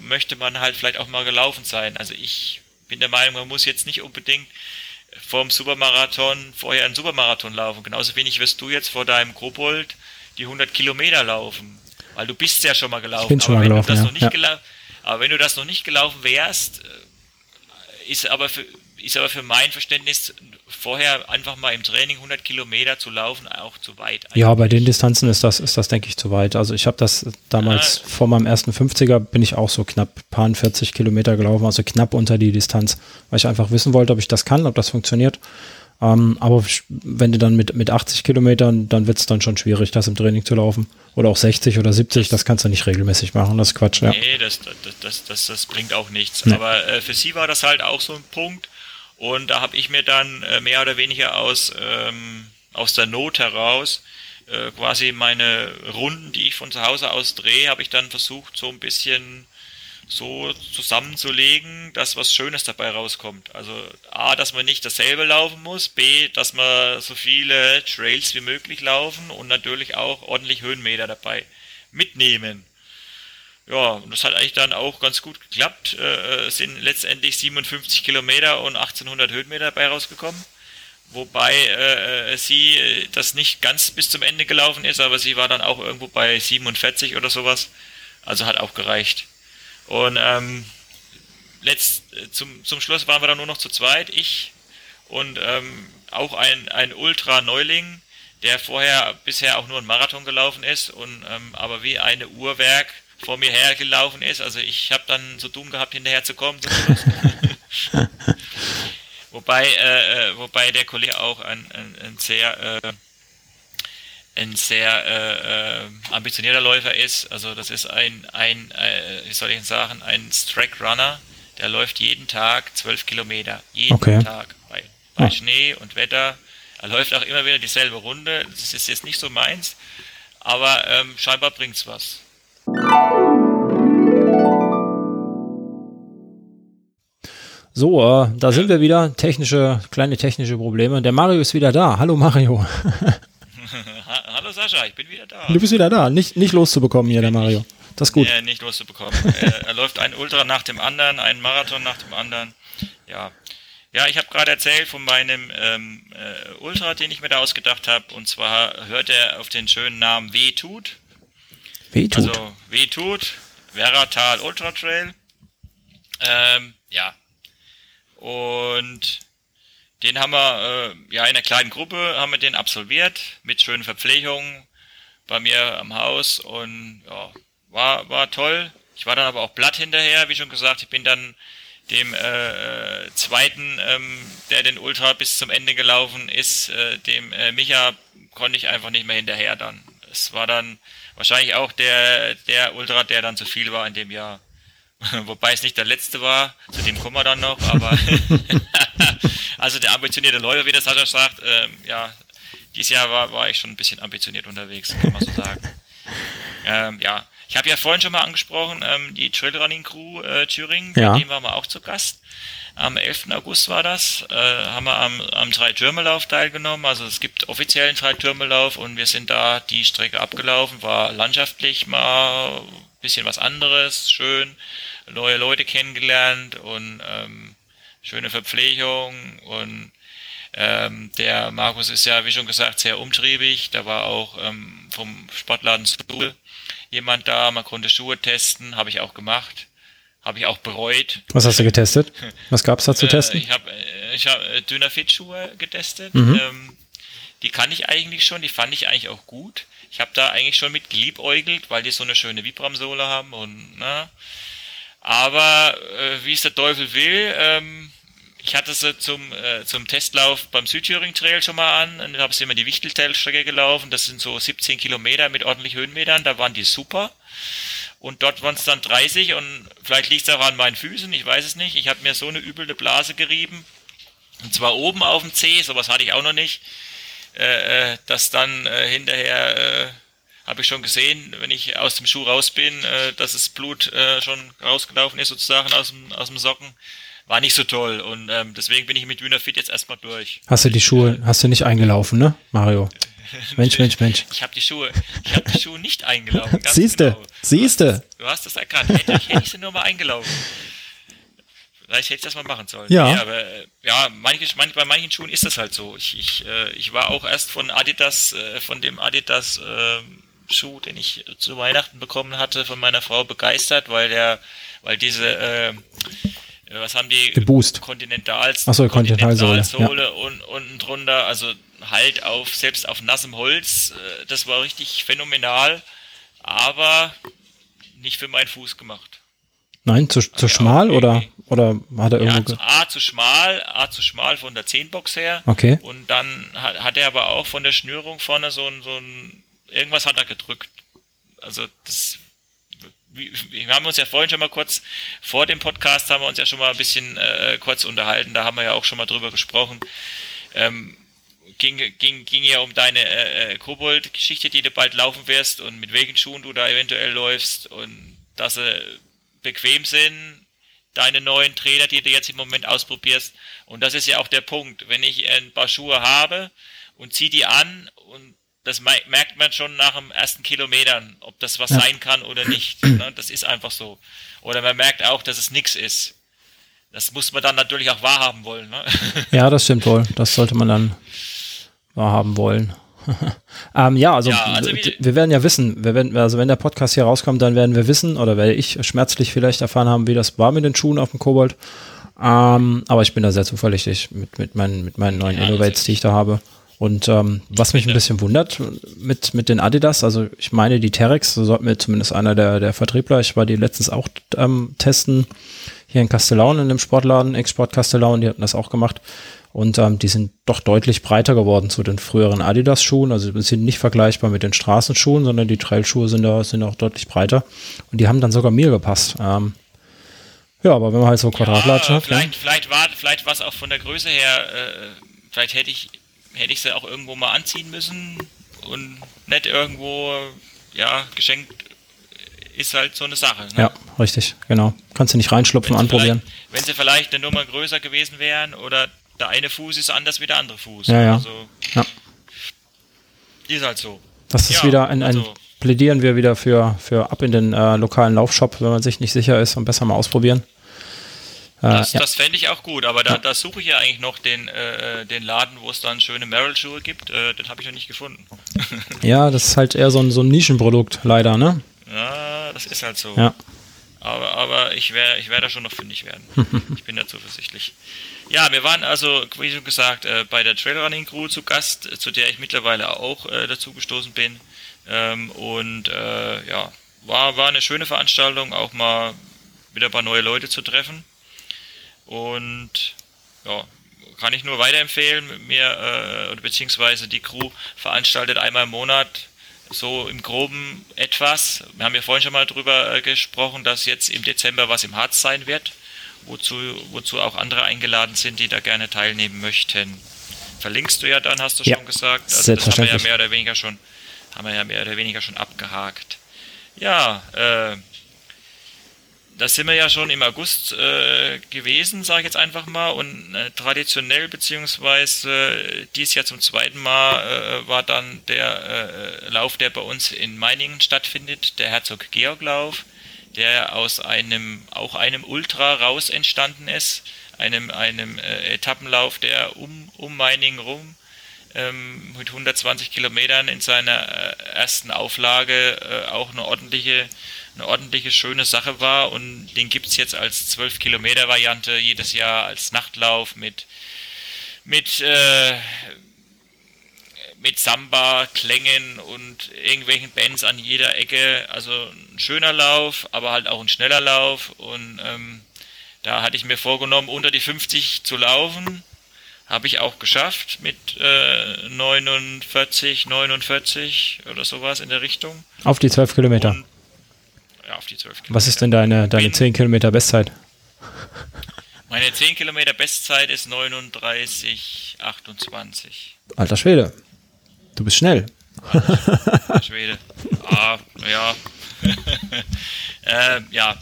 möchte man halt vielleicht auch mal gelaufen sein. Also ich bin der Meinung, man muss jetzt nicht unbedingt vorm Supermarathon vorher einen Supermarathon laufen. Genauso wenig wirst du jetzt vor deinem Kobold die 100 Kilometer laufen. Weil du bist ja schon mal gelaufen. Ich bin schon mal gelaufen, ja. ja. Aber wenn du das noch nicht gelaufen wärst, äh, ist aber für, ist aber für mein Verständnis vorher einfach mal im Training 100 Kilometer zu laufen auch zu weit. Eigentlich. Ja, bei den Distanzen ist das, ist das denke ich, zu weit. Also ich habe das damals ah. vor meinem ersten 50er bin ich auch so knapp paar 40 Kilometer gelaufen, also knapp unter die Distanz, weil ich einfach wissen wollte, ob ich das kann, ob das funktioniert. Ähm, aber wenn du dann mit, mit 80 Kilometern, dann wird es dann schon schwierig, das im Training zu laufen. Oder auch 60 oder 70, das kannst du nicht regelmäßig machen, das ist Quatsch. Ja. Nee, das, das, das, das, bringt auch nichts. Aber äh, für sie war das halt auch so ein Punkt, und da habe ich mir dann äh, mehr oder weniger aus, ähm, aus der Not heraus äh, quasi meine Runden, die ich von zu Hause aus drehe, habe ich dann versucht, so ein bisschen so zusammenzulegen, dass was Schönes dabei rauskommt. Also A, dass man nicht dasselbe laufen muss, B, dass man so viele Trails wie möglich laufen und natürlich auch ordentlich Höhenmeter dabei mitnehmen. Ja, und das hat eigentlich dann auch ganz gut geklappt. Äh, es sind letztendlich 57 Kilometer und 1800 Höhenmeter dabei rausgekommen. Wobei äh, sie das nicht ganz bis zum Ende gelaufen ist, aber sie war dann auch irgendwo bei 47 oder sowas. Also hat auch gereicht. Und ähm, letzt, zum, zum Schluss waren wir dann nur noch zu zweit. Ich und ähm, auch ein, ein Ultra-Neuling, der vorher bisher auch nur einen Marathon gelaufen ist und ähm, aber wie eine Uhrwerk vor mir hergelaufen ist. Also ich habe dann so dumm gehabt, hinterher zu kommen. wobei, äh, äh, wobei der Kollege auch ein, ein, ein sehr äh, ein sehr äh, äh, ambitionierter Läufer ist. Also das ist ein, ein äh, wie soll ich sagen, ein Strack Runner, der läuft jeden Tag zwölf Kilometer. Jeden okay. Tag. Bei, bei ah. Schnee und Wetter. Er läuft auch immer wieder dieselbe Runde. Das ist jetzt nicht so meins. Aber ähm, scheinbar bringt's was. So, äh, da sind wir wieder. Technische, kleine technische Probleme. Der Mario ist wieder da. Hallo Mario. Hallo Sascha, ich bin wieder da. Du bist wieder da. Nicht, nicht loszubekommen hier, der Mario. Das ist gut. Äh, nicht loszubekommen. er, er läuft ein Ultra nach dem anderen, einen Marathon nach dem anderen. Ja. Ja, ich habe gerade erzählt von meinem ähm, äh, Ultra, den ich mir da ausgedacht habe. Und zwar hört er auf den schönen Namen W-Tut. W-Tut? Also W-Tut, Werratal Ultra Trail. Ähm, ja. Und den haben wir äh, ja in einer kleinen Gruppe haben wir den absolviert mit schönen Verpflegungen bei mir am Haus und ja, war war toll. Ich war dann aber auch platt hinterher, wie schon gesagt. Ich bin dann dem äh, äh, zweiten, ähm, der den Ultra bis zum Ende gelaufen ist, äh, dem äh, Micha, konnte ich einfach nicht mehr hinterher dann. Es war dann wahrscheinlich auch der, der Ultra, der dann zu viel war in dem Jahr. Wobei es nicht der letzte war, zu dem kommen wir dann noch, aber also der ambitionierte Läufer, wie das Sascha sagt, ähm, ja, dieses Jahr war, war ich schon ein bisschen ambitioniert unterwegs, kann man so sagen. ähm, ja, ich habe ja vorhin schon mal angesprochen, ähm, die Trailrunning Crew äh, Thüringen, ja. bei dem waren wir auch zu Gast. Am 11. August war das, äh, haben wir am, am Drei-Türme-Lauf teilgenommen. Also es gibt offiziellen Drei-Türme-Lauf und wir sind da die Strecke abgelaufen. War landschaftlich mal ein bisschen was anderes, schön, neue Leute kennengelernt und ähm, schöne Verpflegung und ähm, der Markus ist ja, wie schon gesagt, sehr umtriebig. Da war auch ähm, vom Sportladen Stuhl jemand da, man konnte Schuhe testen, habe ich auch gemacht. Habe ich auch bereut. Was hast du getestet? Was gab es da zu äh, testen? ich habe äh, ich hab äh, Dynafit-Schuhe getestet. Mhm. Ähm, die kann ich eigentlich schon, die fand ich eigentlich auch gut. Ich habe da eigentlich schon mit geliebäugelt, weil die so eine schöne Vibram-Sohle haben und na. Aber äh, wie es der Teufel will, ähm, ich hatte sie zum, äh, zum Testlauf beim Südthüringen Trail schon mal an und habe sie immer die Wichtelteilstrecke gelaufen. Das sind so 17 Kilometer mit ordentlich Höhenmetern. Da waren die super. Und dort waren es dann 30 und vielleicht liegt es auch an meinen Füßen, ich weiß es nicht. Ich habe mir so eine üble Blase gerieben. Und zwar oben auf dem C, sowas hatte ich auch noch nicht. Äh, äh dass dann äh, hinterher äh, habe ich schon gesehen, wenn ich aus dem Schuh raus bin, äh, dass das Blut äh, schon rausgelaufen ist, sozusagen aus dem, aus dem Socken war nicht so toll und ähm, deswegen bin ich mit Dynafit jetzt erstmal durch. Hast du die Schuhe, hast du nicht eingelaufen, ne, Mario? Mensch, Mensch, Mensch. Ich habe die Schuhe, ich habe die Schuhe nicht eingelaufen. Siehste, genau. siehste. Du hast das erkannt. Hätte, hätte ich sie nur mal eingelaufen. Vielleicht hätte ich das mal machen sollen. Ja. Nee, aber äh, ja, manche, manch, bei manchen Schuhen ist das halt so. Ich, ich, äh, ich war auch erst von Adidas, äh, von dem Adidas äh, Schuh, den ich zu Weihnachten bekommen hatte, von meiner Frau begeistert, weil der, weil diese äh, äh, was haben die? Den Boost. Kontinental, Achso, Kontinentalsohle. Sohle ja. und unten drunter, also halt auf, selbst auf nassem Holz, äh, das war richtig phänomenal, aber nicht für meinen Fuß gemacht. Nein, zu, zu schmal oder, oder hat er irgendwo. Ja, A zu schmal, A zu schmal von der 10-Box her. Okay. Und dann hat, hat er aber auch von der Schnürung vorne so ein, so ein, irgendwas hat er gedrückt. Also das wir haben uns ja vorhin schon mal kurz vor dem Podcast haben wir uns ja schon mal ein bisschen äh, kurz unterhalten. Da haben wir ja auch schon mal drüber gesprochen. Ähm, ging, ging, ging ja um deine äh, äh, Kobold-Geschichte, die du bald laufen wirst und mit welchen Schuhen du da eventuell läufst und dass sie bequem sind, deine neuen Trainer, die du jetzt im Moment ausprobierst. Und das ist ja auch der Punkt. Wenn ich ein paar Schuhe habe und zieh die an und das merkt man schon nach dem ersten Kilometern, ob das was ja. sein kann oder nicht. Ne? Das ist einfach so. Oder man merkt auch, dass es nichts ist. Das muss man dann natürlich auch wahrhaben wollen. Ne? Ja, das stimmt wohl. Das sollte man dann wahrhaben wollen. ähm, ja, also, ja, also wir, werden ja wissen, wir werden, also wenn der Podcast hier rauskommt, dann werden wir wissen, oder werde ich schmerzlich vielleicht erfahren haben, wie das war mit den Schuhen auf dem Kobold. Ähm, aber ich bin da sehr zuverlässig mit, mit, meinen, mit meinen neuen ja, Innovates, die ich da habe. Und ähm, was mich ein bisschen wundert mit, mit den Adidas, also ich meine, die Terex, so sollten mir zumindest einer der, der Vertriebler, ich war die letztens auch ähm, testen, hier in Castellaun in dem Sportladen, Export Castellaun, die hatten das auch gemacht. Und ähm, die sind doch deutlich breiter geworden zu den früheren Adidas-Schuhen. Also sind nicht vergleichbar mit den Straßenschuhen, sondern die Trailschuhe sind da sind auch deutlich breiter. Und die haben dann sogar mir gepasst. Ähm, ja, aber wenn man halt so Quadratlatschen ja, hat. Vielleicht, ja. vielleicht war was auch von der Größe her, äh, vielleicht hätte ich hätte ich sie auch irgendwo mal anziehen müssen und nicht irgendwo, ja, geschenkt ist halt so eine Sache. Ne? Ja, richtig, genau. Kannst du nicht reinschlupfen, anprobieren. Wenn sie vielleicht eine Nummer größer gewesen wären oder der eine Fuß ist anders wie der andere Fuß. Ja, ja. Also, ja. Ist halt so. Das ist ja, wieder ein, ein also, plädieren wir wieder für, für ab in den äh, lokalen Laufshop, wenn man sich nicht sicher ist und besser mal ausprobieren. Das, Äh, ja. das fände ich auch gut, aber da, da suche ich ja eigentlich noch den, äh, den Laden, wo es dann schöne Merrill-Schuhe gibt. Äh, den habe ich noch nicht gefunden. ja, das ist halt eher so ein, so ein Nischenprodukt, leider, ne? Ja, das ist halt so. Ja. Aber, aber ich werde ich wär da schon noch fündig werden. ich bin da zuversichtlich. Ja, wir waren also, wie schon gesagt, äh, bei der Trailrunning Crew zu Gast, äh, zu der ich mittlerweile auch äh, dazu gestoßen bin. Ähm, und äh, ja, war, war eine schöne Veranstaltung, auch mal wieder ein paar neue Leute zu treffen. Und ja, kann ich nur weiterempfehlen, mir, äh, beziehungsweise die Crew veranstaltet einmal im Monat so im Groben etwas. Wir haben ja vorhin schon mal drüber äh, gesprochen, dass jetzt im Dezember was im Harz sein wird, wozu, wozu auch andere eingeladen sind, die da gerne teilnehmen möchten. Verlinkst du ja dann, hast du Ja, schon gesagt. Also das haben wir ja mehr oder weniger schon, haben wir ja mehr oder weniger schon abgehakt. Ja, äh, da sind wir ja schon im August äh, gewesen, sage ich jetzt einfach mal. Und äh, traditionell, beziehungsweise dies Jahr zum zweiten Mal, äh, war dann der äh, Lauf, der bei uns in Meiningen stattfindet, der Herzog Georg Lauf, der aus einem, auch einem Ultra raus entstanden ist. Einem, einem äh, Etappenlauf, der um, um Meiningen rum ähm, mit 120 Kilometern in seiner äh, ersten Auflage äh, auch eine ordentliche, eine ordentliche schöne Sache war und den gibt es jetzt als 12 Kilometer Variante jedes Jahr als Nachtlauf mit mit äh, mit Samba, Klängen und irgendwelchen Bands an jeder Ecke. Also ein schöner Lauf, aber halt auch ein schneller Lauf. Und ähm, da hatte ich mir vorgenommen, unter die 50 zu laufen. Habe ich auch geschafft mit äh, 49, 49 oder sowas in der Richtung. Auf die 12 Kilometer. Und, ja, auf die 12 Kilometer. Was ist denn deine, deine Bin- 10 Kilometer Bestzeit? Meine 10 Kilometer Bestzeit ist 39, 28. Alter Schwede. Du bist schnell. Schwede. Ah, ja. äh, ja.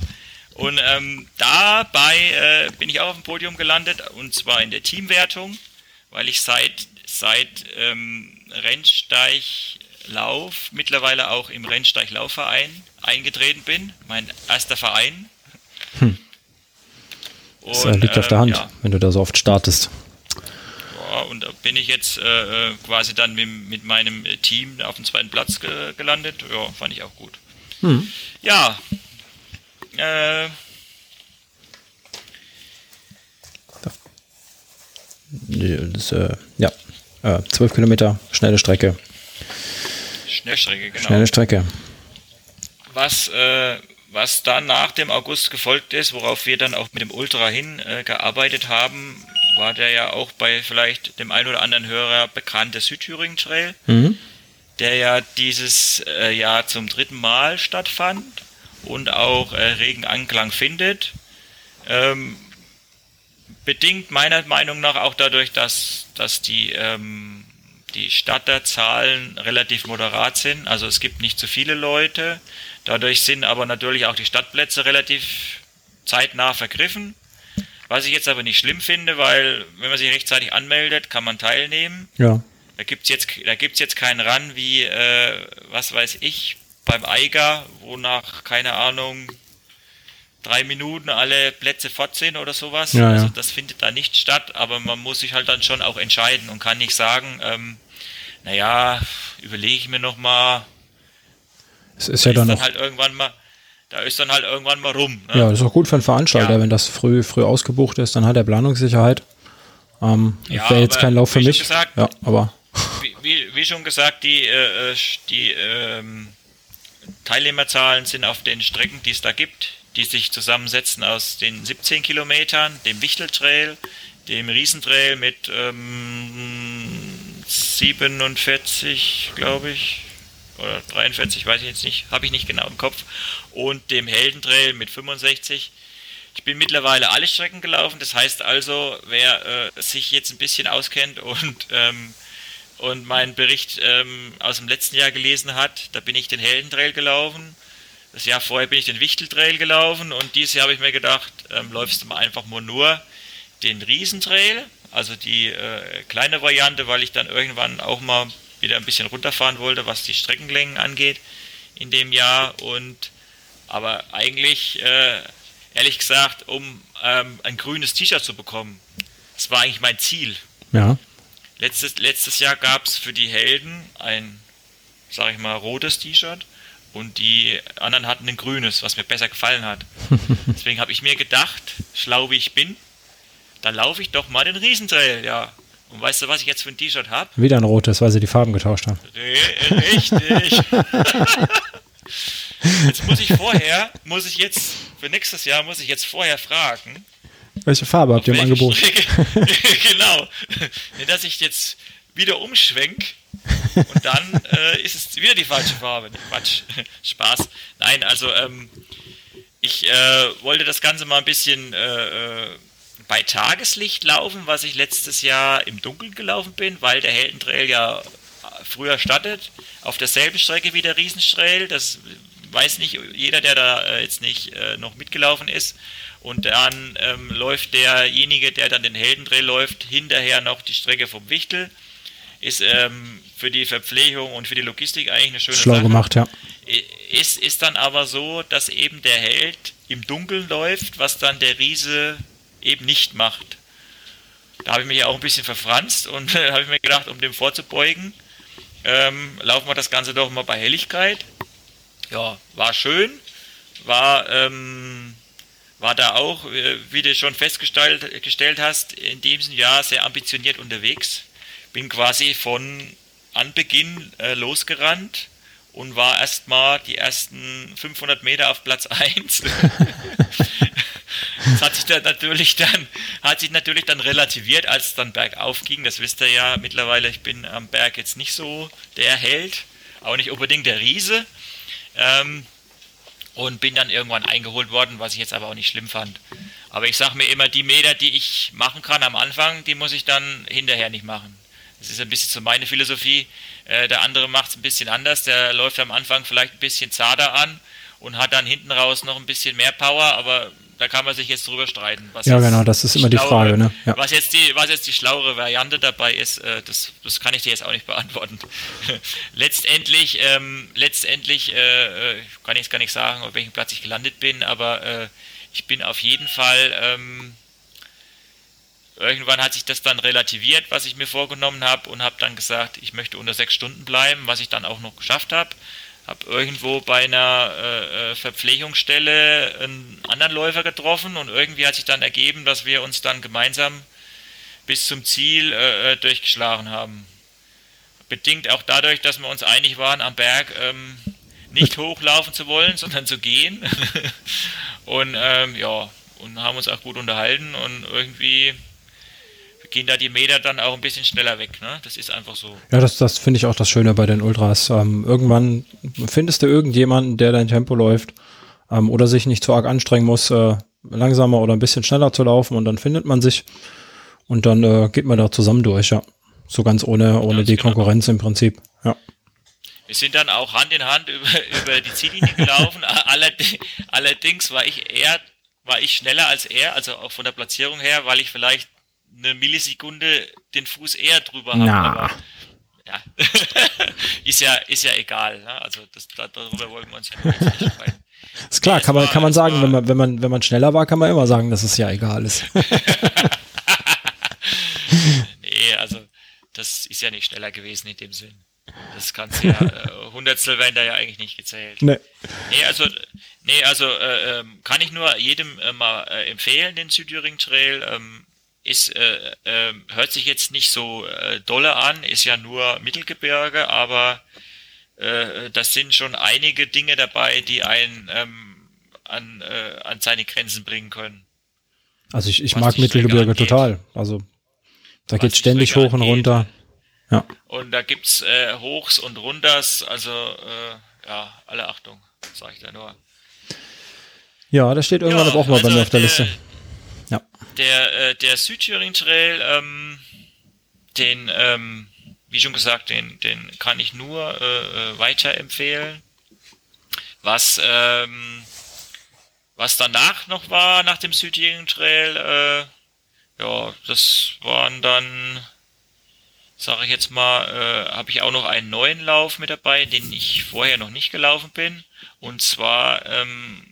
Und ähm, dabei äh, bin ich auch auf dem Podium gelandet und zwar in der Teamwertung, weil ich seit seit ähm, Rennsteiglauf mittlerweile auch im Rennsteiglaufverein eingetreten bin, mein erster Verein. Das äh, liegt auf der Hand, Ja, wenn du da so oft startest. ja, und da bin ich jetzt äh, äh, quasi dann mit, mit meinem äh, Team auf dem zweiten Platz ge gelandet. Ja, fand ich auch gut. Hm. Ja. Äh, Das, äh, ja, äh, 12 Kilometer, schnelle Strecke. Schnellstrecke, genau. Schnelle Strecke. Was, äh, was dann nach dem August gefolgt ist, worauf wir dann auch mit dem Ultra hin äh, gearbeitet haben, war der ja auch bei vielleicht dem einen oder anderen Hörer bekannte Südthüringen Trail, Mhm. der ja dieses äh, Jahr zum dritten Mal stattfand und auch äh, regen Anklang findet. Ähm, bedingt meiner Meinung nach auch dadurch, dass, dass die, ähm, die Starterzahlen relativ moderat sind. Also es gibt nicht so viele Leute. Dadurch sind aber natürlich auch die Stadtplätze relativ zeitnah vergriffen. Was ich jetzt aber nicht schlimm finde, weil wenn man sich rechtzeitig anmeldet, kann man teilnehmen. Ja. Da gibt's jetzt, da gibt's jetzt keinen Run wie, äh, was weiß ich, beim Eiger, wo nach, keine Ahnung, drei Minuten alle Plätze fort sind oder sowas. Ja, also ja. das findet da nicht statt, aber man muss sich halt dann schon auch entscheiden und kann nicht sagen, ähm, naja, überlege ich mir noch mal, Es ist da ja dann ist dann halt irgendwann mal, da ist dann halt irgendwann mal rum. Ne? ja, das ist auch gut für einen Veranstalter, Ja. wenn das früh, früh ausgebucht ist, dann hat er Planungssicherheit. Ähm, Ja, Wäre jetzt kein Lauf für mich. gesagt- ja, aber wie, wie, wie, schon gesagt, die, äh, äh, die ähm, Teilnehmerzahlen sind auf den Strecken, die es da gibt, die sich zusammensetzen aus den 17 Kilometern, dem Wichteltrail, dem Riesentrail mit ähm, 47, glaube ich, oder 43, weiß ich jetzt nicht, habe ich nicht genau im Kopf, und dem Heldentrail mit 65. Ich bin mittlerweile alle Strecken gelaufen, das heißt also, wer äh, sich jetzt ein bisschen auskennt und, ähm, und meinen Bericht ähm, aus dem letzten Jahr gelesen hat, da bin ich den Heldentrail gelaufen. Das Jahr vorher bin ich den Wichteltrail gelaufen und dieses Jahr habe ich mir gedacht, ähm, läufst du mal einfach mal nur den Riesentrail, also die äh, kleine Variante, weil ich dann irgendwann auch mal wieder ein bisschen runterfahren wollte, was die Streckenlängen angeht in dem Jahr. Und aber eigentlich, äh, ehrlich gesagt, um ähm, ein grünes T-Shirt zu bekommen, das war eigentlich mein Ziel. Ja. Letztes, letztes Jahr gab es für die Helden ein, sag ich mal, rotes T-Shirt und die anderen hatten ein grünes, was mir besser gefallen hat. Deswegen habe ich mir gedacht, schlau wie ich bin, dann laufe ich doch mal den Riesentrail, ja. Und weißt du, was ich jetzt für ein T-Shirt habe? Wieder ein rotes, weil sie die Farben getauscht haben. Richtig. jetzt muss ich vorher, muss ich jetzt, für nächstes Jahr muss ich jetzt vorher fragen. Welche Farbe habt ihr im Angebot? genau. Dass ich jetzt wieder umschwenk und dann äh, ist es wieder die falsche Farbe. Quatsch. Spaß. Nein, also ähm, ich äh, wollte das Ganze mal ein bisschen äh, äh bei Tageslicht laufen, was ich letztes Jahr im Dunkeln gelaufen bin, weil der Heldentrail ja früher startet, auf derselben Strecke wie der Riesentrail. Das weiß nicht jeder, der da äh, jetzt nicht äh, noch mitgelaufen ist. Und dann ähm, läuft derjenige, der dann den Heldentrail läuft, hinterher noch die Strecke vom Wichtel. Ist ähm, für die Verpflegung und für die Logistik eigentlich eine schöne Schlau Sache. gemacht, ja. Ist, ist dann aber so, dass eben der Held im Dunkeln läuft, was dann der Riese eben nicht macht. Da habe ich mich ja auch ein bisschen verfranst und da habe ich mir gedacht, um dem vorzubeugen, ähm, laufen wir das Ganze doch mal bei Helligkeit. Ja, war schön, war, ähm, war da auch, äh, wie du schon festgestellt gestellt hast, in diesem Jahr sehr ambitioniert unterwegs. Bin quasi von Anbeginn äh, losgerannt und war erstmal die ersten 500 Meter auf Platz 1. Das hat sich dann natürlich dann, hat sich natürlich dann relativiert, als es dann bergauf ging. Das wisst ihr ja mittlerweile, ich bin am Berg jetzt nicht so der Held, auch nicht unbedingt der Riese. Ähm, und bin dann irgendwann eingeholt worden, was ich jetzt aber auch nicht schlimm fand. Aber ich sage mir immer, die Meter, die ich machen kann am Anfang, die muss ich dann hinterher nicht machen. Das ist ein bisschen so meine Philosophie. Äh, der andere macht es ein bisschen anders. Der läuft am Anfang vielleicht ein bisschen zarter an und hat dann hinten raus noch ein bisschen mehr Power, aber da kann man sich jetzt drüber streiten. ja, genau, das ist immer die Frage. Ne? Ja. Was, jetzt die, was jetzt die schlauere Variante dabei ist, äh, das, das kann ich dir jetzt auch nicht beantworten. letztendlich ähm, letztendlich äh, äh, kann ich jetzt gar nicht sagen, auf welchem Platz ich gelandet bin, aber äh, ich bin auf jeden Fall. Ähm, irgendwann hat sich das dann relativiert, was ich mir vorgenommen habe, und habe dann gesagt, ich möchte unter sechs Stunden bleiben, was ich dann auch noch geschafft habe habe irgendwo bei einer äh, äh, Verpflegungsstelle einen anderen Läufer getroffen und irgendwie hat sich dann ergeben, dass wir uns dann gemeinsam bis zum Ziel äh, äh durchgeschlagen haben. Bedingt auch dadurch, dass wir uns einig waren, am Berg ähm, nicht hochlaufen zu wollen, sondern zu gehen. und ähm, ja, und haben uns auch gut unterhalten und irgendwie gehen da die Meter dann auch ein bisschen schneller weg. Ne? Das ist einfach so. Ja, das, das finde ich auch das Schöne bei den Ultras. Ähm, irgendwann findest du irgendjemanden, der dein Tempo läuft ähm, oder sich nicht zu arg anstrengen muss, äh, langsamer oder ein bisschen schneller zu laufen und dann findet man sich und dann äh, geht man da zusammen durch, ja. So ganz ohne, ohne die genau. Konkurrenz im Prinzip, ja. Wir sind dann auch Hand in Hand über, über die Ziellinie gelaufen. Allerdings war ich eher, war ich schneller als er, also auch von der Platzierung her, weil ich vielleicht eine Millisekunde den Fuß eher drüber haben. Aber, ja. ist ja, ist ja egal. Ne? Also das, darüber wollen wir uns ja nicht streiten. Ist klar, kann man, kann man sagen, wenn man, wenn man, wenn man schneller war, kann man immer sagen, dass es ja egal ist. nee, also das ist ja nicht schneller gewesen in dem Sinn. Das kannst du ja, äh, Hundertstel werden da ja eigentlich nicht gezählt. Nee. Nee, also, nee, also äh, ähm, kann ich nur jedem äh, mal äh, empfehlen, den Südthüringen Trail. Ähm, ist, äh, äh, hört sich jetzt nicht so äh, dolle an, ist ja nur Mittelgebirge, aber äh, das sind schon einige Dinge dabei, die einen ähm, an, äh, an seine Grenzen bringen können. Also ich, ich mag Mittelgebirge total. Also da geht ständig hoch und runter. Ja. Und da gibt's äh, Hochs und Runters, also äh, ja, alle Achtung, sage ich da nur. Ja, das steht irgendwann ja, auch mal also bei mir auf der, der Liste. Der, äh, der Südthüringen Trail, ähm, den, ähm, wie schon gesagt, den, den kann ich nur äh, äh weiterempfehlen. Was, ähm, was danach noch war, nach dem Südthüringen Trail, äh, ja, das waren dann, sage ich jetzt mal, äh, habe ich auch noch einen neuen Lauf mit dabei, den ich vorher noch nicht gelaufen bin. Und zwar, ähm,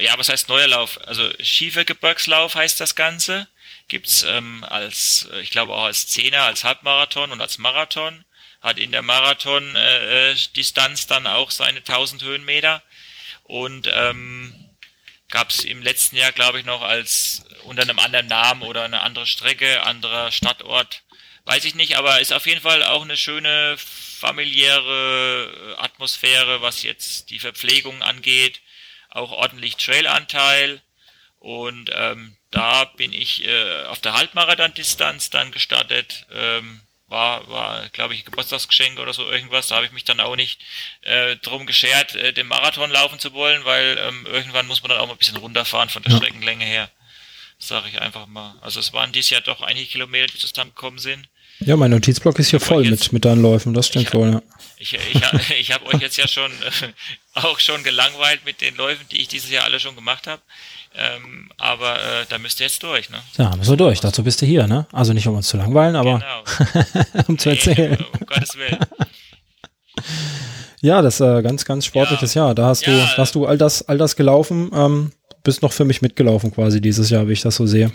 ja, was heißt neuer Lauf? Also Schiefergebirgslauf heißt das Ganze. Gibt's ähm, als, ich glaube auch als Zehner, als Halbmarathon und als Marathon. Hat in der Marathon-Distanz äh, dann auch seine 1000 Höhenmeter. Und ähm, gab es im letzten Jahr, glaube ich, noch als unter einem anderen Namen oder eine andere Strecke, anderer Stadtort, weiß ich nicht, aber ist auf jeden Fall auch eine schöne familiäre Atmosphäre, was jetzt die Verpflegung angeht, auch ordentlich Trailanteil und ähm, da bin ich äh, auf der Halbmarathon-Distanz dann gestartet. Ähm, war, war glaube ich, Geburtstagsgeschenk oder so irgendwas. Da habe ich mich dann auch nicht äh, drum geschert, äh, den Marathon laufen zu wollen, weil ähm, irgendwann muss man dann auch mal ein bisschen runterfahren von der ja. Streckenlänge her. Sage ich einfach mal. Also es waren dieses Jahr doch einige Kilometer, die zusammengekommen sind. Ja, mein Notizblock ist hier voll jetzt, mit, mit deinen Läufen, das stimmt wohl, ja. Ich, ich, ich, habe euch jetzt ja schon äh, auch schon gelangweilt mit den Läufen, die ich dieses Jahr alle schon gemacht habe. Ähm, aber äh, da müsst ihr jetzt durch, ne? Ja, müssen wir durch. Dazu bist du hier, ne? Also nicht um uns zu langweilen, aber genau. um zu erzählen. Nee, um Gottes Willen. ja, das ist äh, ganz, ganz sportliches ja. Jahr. Da hast ja, du, hast du all das, all das gelaufen, ähm, bist noch für mich mitgelaufen quasi dieses Jahr, wie ich das so sehe.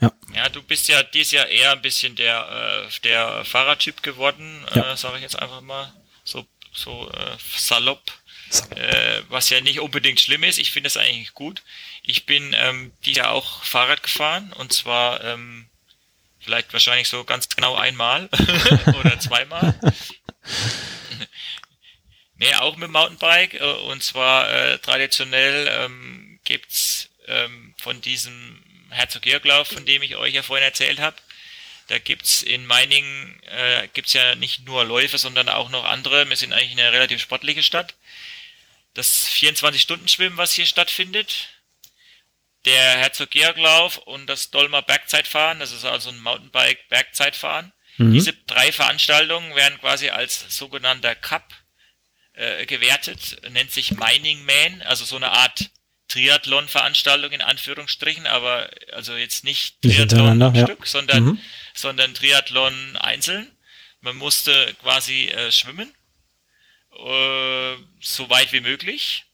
Ja. ja, du bist ja dieses Jahr eher ein bisschen der, äh, der Fahrradtyp geworden, ja. äh, sage ich jetzt einfach mal so, so äh, salopp. Äh, was ja nicht unbedingt schlimm ist. Ich finde es eigentlich gut. Ich bin ähm, dieses Jahr auch Fahrrad gefahren und zwar ähm, vielleicht wahrscheinlich so ganz genau einmal oder zweimal. nee, auch mit Mountainbike äh, und zwar äh, traditionell ähm, gibt's ähm, von diesem Herzog Georglauf, von dem ich euch ja vorhin erzählt habe. Da gibt's in Meiningen äh, gibt's ja nicht nur Läufe, sondern auch noch andere. Wir sind eigentlich eine relativ sportliche Stadt das 24-Stunden-Schwimmen, was hier stattfindet, der Herzog Georglauf und das Dolmer Bergzeitfahren, das ist also ein Mountainbike-Bergzeitfahren. Mhm. Diese drei Veranstaltungen werden quasi als sogenannter Cup äh, gewertet, nennt sich Mining Man, also so eine Art Triathlon-Veranstaltung in Anführungsstrichen, aber also jetzt nicht Triathlon ein Stück, ja. sondern, mhm. sondern Triathlon einzeln. Man musste quasi äh, schwimmen äh, so weit wie möglich.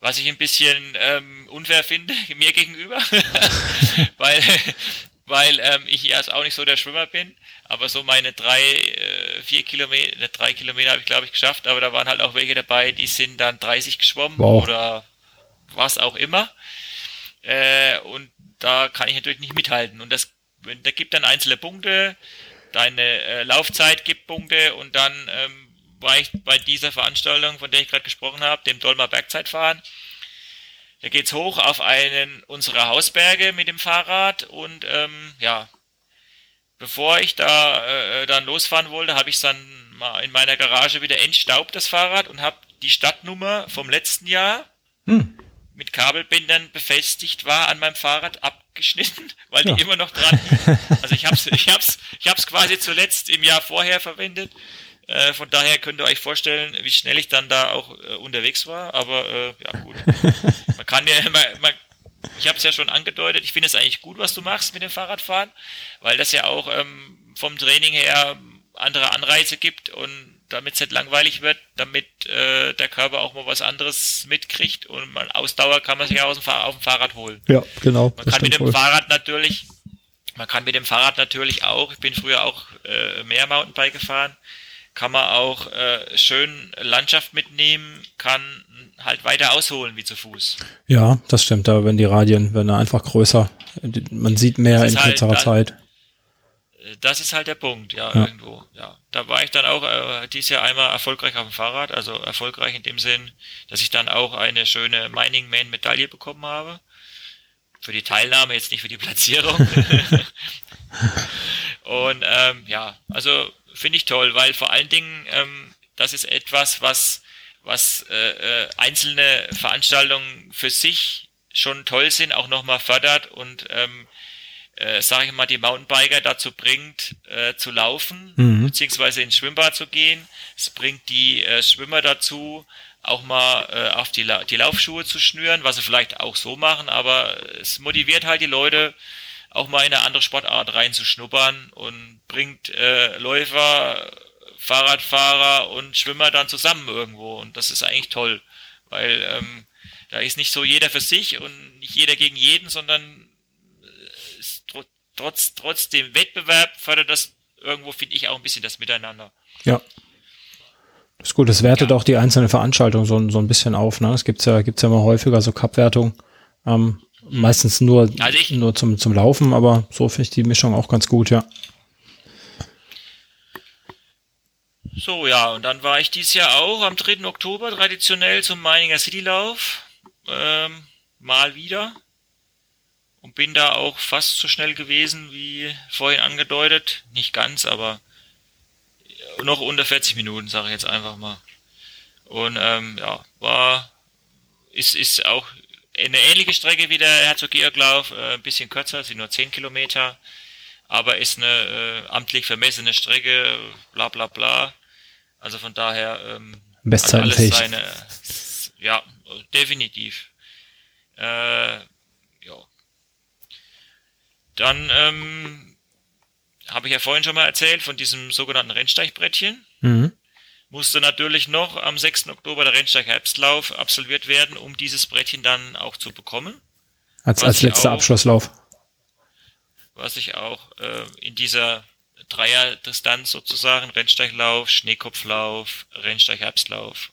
Was ich ein bisschen ähm, unfair finde, mir gegenüber, weil, weil ähm, ich erst auch nicht so der Schwimmer bin, aber so meine drei, äh, vier Kilometer, drei Kilometer habe ich glaube ich geschafft, aber da waren halt auch welche dabei, die sind dann 30 geschwommen wow. oder was auch immer. Äh, und da kann ich natürlich nicht mithalten. Und das, da gibt dann einzelne Punkte, deine äh, Laufzeit gibt Punkte und dann ähm, war ich bei dieser Veranstaltung, von der ich gerade gesprochen habe, dem Dolmer Bergzeitfahren. Da geht's hoch auf einen unserer Hausberge mit dem Fahrrad und ähm, ja, bevor ich da äh, dann losfahren wollte, habe ich dann mal in meiner Garage wieder entstaubt das Fahrrad und habe die Stadtnummer vom letzten Jahr hm. Mit Kabelbindern befestigt war an meinem Fahrrad abgeschnitten, weil ja. die immer noch dran. Also ich habe es ich hab's, ich hab's quasi zuletzt im Jahr vorher verwendet äh, von daher könnt ihr euch vorstellen, wie schnell ich dann da auch äh, unterwegs war. Aber äh, ja gut. Man kann ja immer, man, ich habe es ja schon angedeutet, ich finde es eigentlich gut, was du machst mit dem Fahrradfahren, weil das ja auch ähm, vom Training her andere Anreize gibt und damit es nicht langweilig wird, damit äh, der Körper auch mal was anderes mitkriegt und man Ausdauer kann man sich aus dem auf dem Fahrrad holen. Ja, genau. Man kann mit dem wohl. Fahrrad natürlich, man kann mit dem Fahrrad natürlich auch, ich bin früher auch äh, mehr Mountainbike gefahren, kann man auch äh, schön Landschaft mitnehmen, kann halt weiter ausholen wie zu Fuß. Ja, das stimmt. Da werden die Radien werden einfach größer. Man sieht mehr in halt kürzerer halt, Zeit. Das ist halt der Punkt, ja, ja, irgendwo. Ja, da war ich dann auch äh, dieses Jahr einmal erfolgreich auf dem Fahrrad, also erfolgreich in dem Sinn, dass ich dann auch eine schöne Mining Man Medaille bekommen habe. Für die Teilnahme, jetzt nicht für die Platzierung. Und ähm, ja, also finde ich toll, weil vor allen Dingen ähm, das ist etwas, was was äh, äh, einzelne Veranstaltungen für sich schon toll sind, auch nochmal fördert und ähm, äh, sage ich mal, die Mountainbiker dazu bringt, äh, zu laufen, mhm. beziehungsweise ins Schwimmbad zu gehen. Es bringt die äh, Schwimmer dazu, auch mal äh, auf die, La die Laufschuhe zu schnüren, was sie vielleicht auch so machen, aber es motiviert halt die Leute, auch mal in eine andere Sportart reinzuschnuppern und bringt äh, Läufer, Fahrradfahrer und Schwimmer dann zusammen irgendwo. Und das ist eigentlich toll, weil ähm, da ist nicht so jeder für sich und nicht jeder gegen jeden, sondern trotz, trotz dem Wettbewerb fördert das irgendwo, finde ich, auch ein bisschen das Miteinander. Ja. Das ist gut, das wertet ja. auch die einzelne Veranstaltung so, so ein bisschen auf. Ne? Es gibt ja, gibt's ja immer häufiger so Cup-Wertung. Ähm, Meistens nur, also ich, nur zum, zum Laufen, aber so finde ich die Mischung auch ganz gut, ja. So, ja, und dann war ich dieses Jahr auch am 3. Oktober traditionell zum Meininger City Lauf. Ähm, mal wieder. Und bin da auch fast so schnell gewesen, wie vorhin angedeutet. Nicht ganz, aber noch unter 40 Minuten, sage ich jetzt einfach mal. Und ähm, ja, war, ist, ist auch eine ähnliche Strecke wie der Herzog-Georg-Lauf, äh, ein bisschen kürzer, sind nur 10 Kilometer, aber ist eine äh, amtlich vermessene Strecke, bla bla bla. Also von daher ähm, Bestzeitenfähig. seine, ja, definitiv. Äh. Dann ähm, habe ich ja vorhin schon mal erzählt von diesem sogenannten Rennsteigbrettchen. Mhm musste natürlich noch am 6. Oktober der Rennsteig Herbstlauf absolviert werden, um dieses Brettchen dann auch zu bekommen. Als, als letzter auch, Abschlusslauf. Was ich auch äh, in dieser Dreierdistanz sozusagen, Rennsteiglauf, Schneekopflauf, Rennsteig Herbstlauf.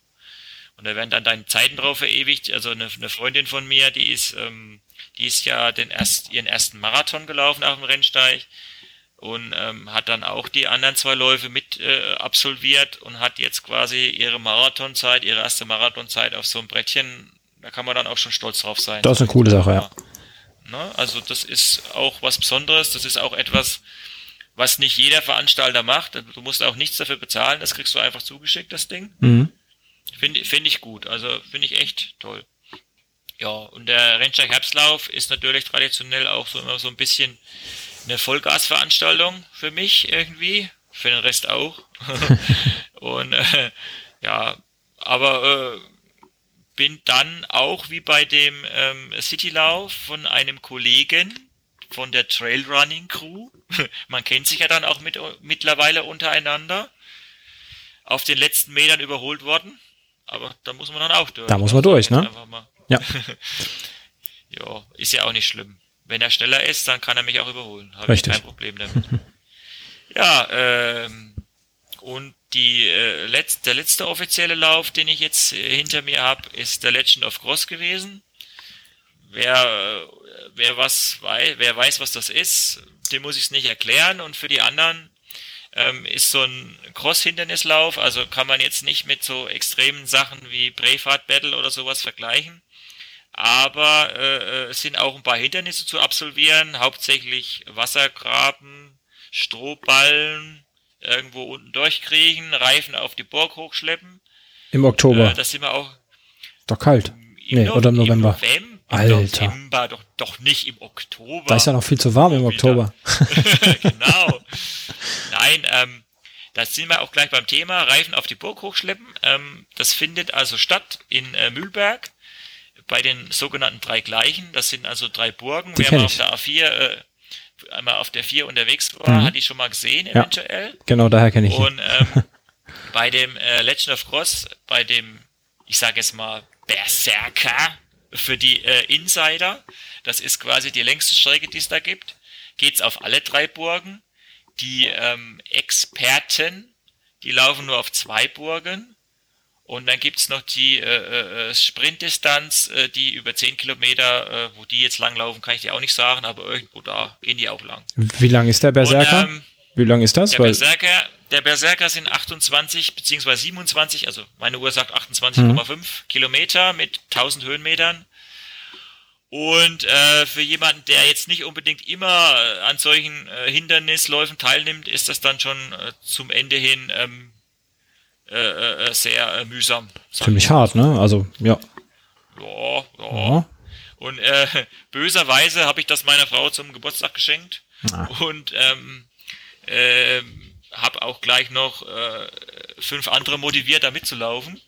Und da werden dann deine Zeiten drauf verewigt. Also eine, eine Freundin von mir, die ist, ähm, die ist ja den erst, ihren ersten Marathon gelaufen auf dem Rennsteig und ähm, hat dann auch die anderen zwei Läufe mit äh, absolviert und hat jetzt quasi ihre Marathonzeit, ihre erste Marathonzeit auf so einem Brettchen. Da kann man dann auch schon stolz drauf sein. Das ist eine coole Sache, ja. Ne? Also das ist auch was Besonderes. Das ist auch etwas, was nicht jeder Veranstalter macht. Du musst auch nichts dafür bezahlen. Das kriegst du einfach zugeschickt, das Ding. Mhm. Finde find ich gut. Also finde ich echt toll. Ja, und der Rennsteig Herbstlauf ist natürlich traditionell auch so immer so ein bisschen eine Vollgasveranstaltung für mich irgendwie, für den Rest auch. und äh, ja, aber äh, bin dann auch wie bei dem ähm, Citylauf von einem Kollegen von der Trailrunning Crew, man kennt sich ja dann auch mit, mittlerweile untereinander, auf den letzten Metern überholt worden. Aber da muss man dann auch durch. Da muss man durch, ne? Ja. ja, ist ja auch nicht schlimm. Wenn er schneller ist, dann kann er mich auch überholen. Habe ich kein Problem damit. ja, ähm, und die, äh, letzt, der letzte offizielle Lauf, den ich jetzt äh, hinter mir habe, ist der Legend of Cross gewesen. Wer, äh, wer was weiß, wer weiß, was das ist, dem muss ich es nicht erklären. Und für die anderen ähm, ist so ein Cross-Hindernislauf, also kann man jetzt nicht mit so extremen Sachen wie Braveheart Battle oder sowas vergleichen aber äh, es sind auch ein paar Hindernisse zu absolvieren, hauptsächlich Wassergraben, Strohballen, irgendwo unten durchkriegen, Reifen auf die Burg hochschleppen. Im Oktober. Äh, das sind wir auch. Doch kalt. nee, no oder im November. Im November, Alter. November, doch, doch nicht im Oktober. Da ist ja noch viel zu warm im Oktober. genau. Nein, ähm, da sind wir auch gleich beim Thema Reifen auf die Burg hochschleppen. Ähm, das findet also statt in äh, Mühlberg bei den sogenannten drei Gleichen. Das sind also drei Burgen. Die Wer mal auf der A4 äh, einmal auf der 4 unterwegs war, mhm. hat die schon mal gesehen, eventuell. Ja, genau, daher kenne ich Und ähm, bei dem äh, Legend of Cross, bei dem, ich sage jetzt mal, Berserker für die äh, Insider, das ist quasi die längste Strecke, die es da gibt, geht's auf alle drei Burgen. Die ähm, Experten die laufen nur auf zwei Burgen. Und dann gibt's noch die äh, äh, Sprintdistanz, äh, die über 10 Kilometer, äh, wo die jetzt lang laufen, kann ich dir auch nicht sagen, aber irgendwo da gehen die auch lang. Wie lang ist der Berserker? Und, ähm, Wie lang ist das? Der Berserker, der Berserker sind 28 bzw. 27, also meine Uhr sagt 28,5 mhm. Kilometer mit 1000 Höhenmetern. Und äh, für jemanden, der jetzt nicht unbedingt immer äh, an solchen äh, Hindernisläufen teilnimmt, ist das dann schon äh, zum Ende hin ähm, äh, äh, sehr äh, mühsam. Ziemlich hart, ne? Also, ja. Ja, ja. ja. Und äh, böserweise habe ich das meiner Frau zum Geburtstag geschenkt. Ah. Und ähm, äh, habe auch gleich noch äh, fünf andere motiviert, da mitzulaufen.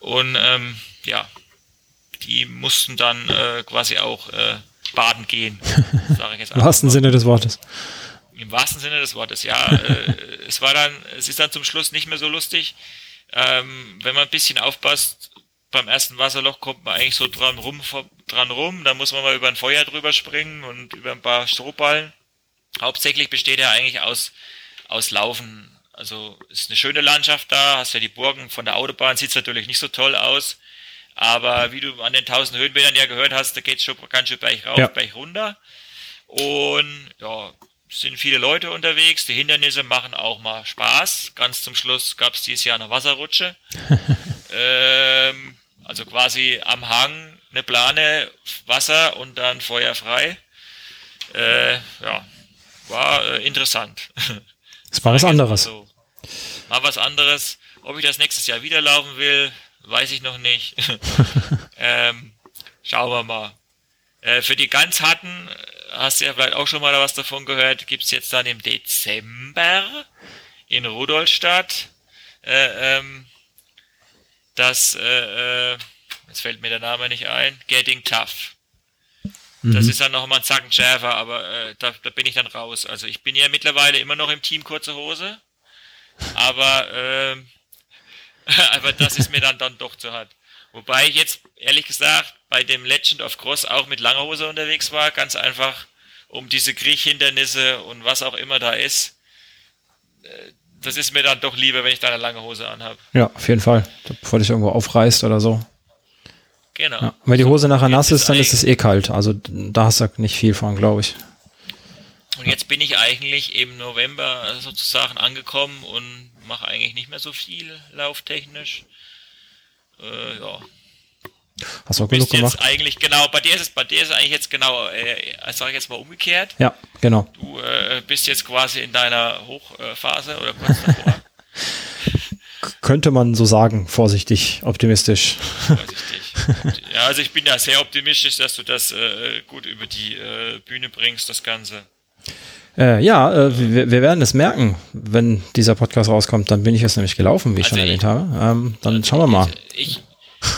Und ähm, ja, die mussten dann äh, quasi auch äh, baden gehen. Sage ich jetzt Im wahrsten Sinne des Wortes. Im wahrsten Sinne des Wortes, ja. äh, es war dann, es ist dann zum Schluss nicht mehr so lustig. Ähm, wenn man ein bisschen aufpasst, beim ersten Wasserloch kommt man eigentlich so dran rum, dran rum. Da muss man mal über ein Feuer drüber springen und über ein paar Strohballen. Hauptsächlich besteht er eigentlich aus, aus Laufen. Also ist eine schöne Landschaft da, hast ja die Burgen von der Autobahn, sieht natürlich nicht so toll aus. Aber wie du an den 1000 Höhenmetern ja gehört hast, da geht es schon ganz schön Berg rauf, ja. Berg runter. Und ja, sind viele Leute unterwegs. Die Hindernisse machen auch mal Spaß. Ganz zum Schluss gab es dieses Jahr eine Wasserrutsche. ähm, also quasi am Hang eine Plane, Wasser und dann feuerfrei. Äh, ja, war äh, interessant. Das war was anderes. So. Mal was anderes. Ob ich das nächstes Jahr wieder laufen will, weiß ich noch nicht. ähm, schauen wir mal. Äh, für die ganz harten, äh, hast du ja vielleicht auch schon mal was davon gehört, gibt es jetzt dann im Dezember in Rudolstadt äh, ähm, das, äh, äh, jetzt fällt mir der Name nicht ein, Getting Tough. Das mhm. ist dann noch mal ein Zacken schärfer, aber äh, da, da bin ich dann raus. Also ich bin ja mittlerweile immer noch im Team kurze Hose, aber äh, aber das ist mir dann, dann doch zu hart. Wobei ich jetzt, ehrlich gesagt, bei dem Legend of Cross auch mit langer Hose unterwegs war, ganz einfach, um diese Kriechhindernisse und was auch immer da ist. Äh, das ist mir dann doch lieber, wenn ich da eine lange Hose anhabe. Ja, auf jeden Fall. Bevor dich irgendwo aufreißt oder so. Genau. Ja, wenn die Hose nachher nass ist, dann ist es eh kalt. Also da hast du nicht viel von, glaube ich. Und jetzt bin ich eigentlich im November sozusagen angekommen und mache eigentlich nicht mehr so viel lauftechnisch. Äh, ja. Hast du auch genug gemacht? eigentlich genau, bei dir ist es, bei dir ist es eigentlich jetzt genau, äh, sage ich jetzt mal umgekehrt. Ja, genau. Du äh, bist jetzt quasi in deiner Hochphase oder kurz davor. Könnte man so sagen, vorsichtig, optimistisch. Vorsichtig. Ja, also ich bin ja sehr optimistisch, dass du das äh, gut über die äh, Bühne bringst, das Ganze. Äh, ja, äh, wir, wir, werden es merken, wenn dieser Podcast rauskommt. Dann bin ich es nämlich gelaufen, wie ich also schon erwähnt habe. Ähm, dann also schauen wir mal. Ich,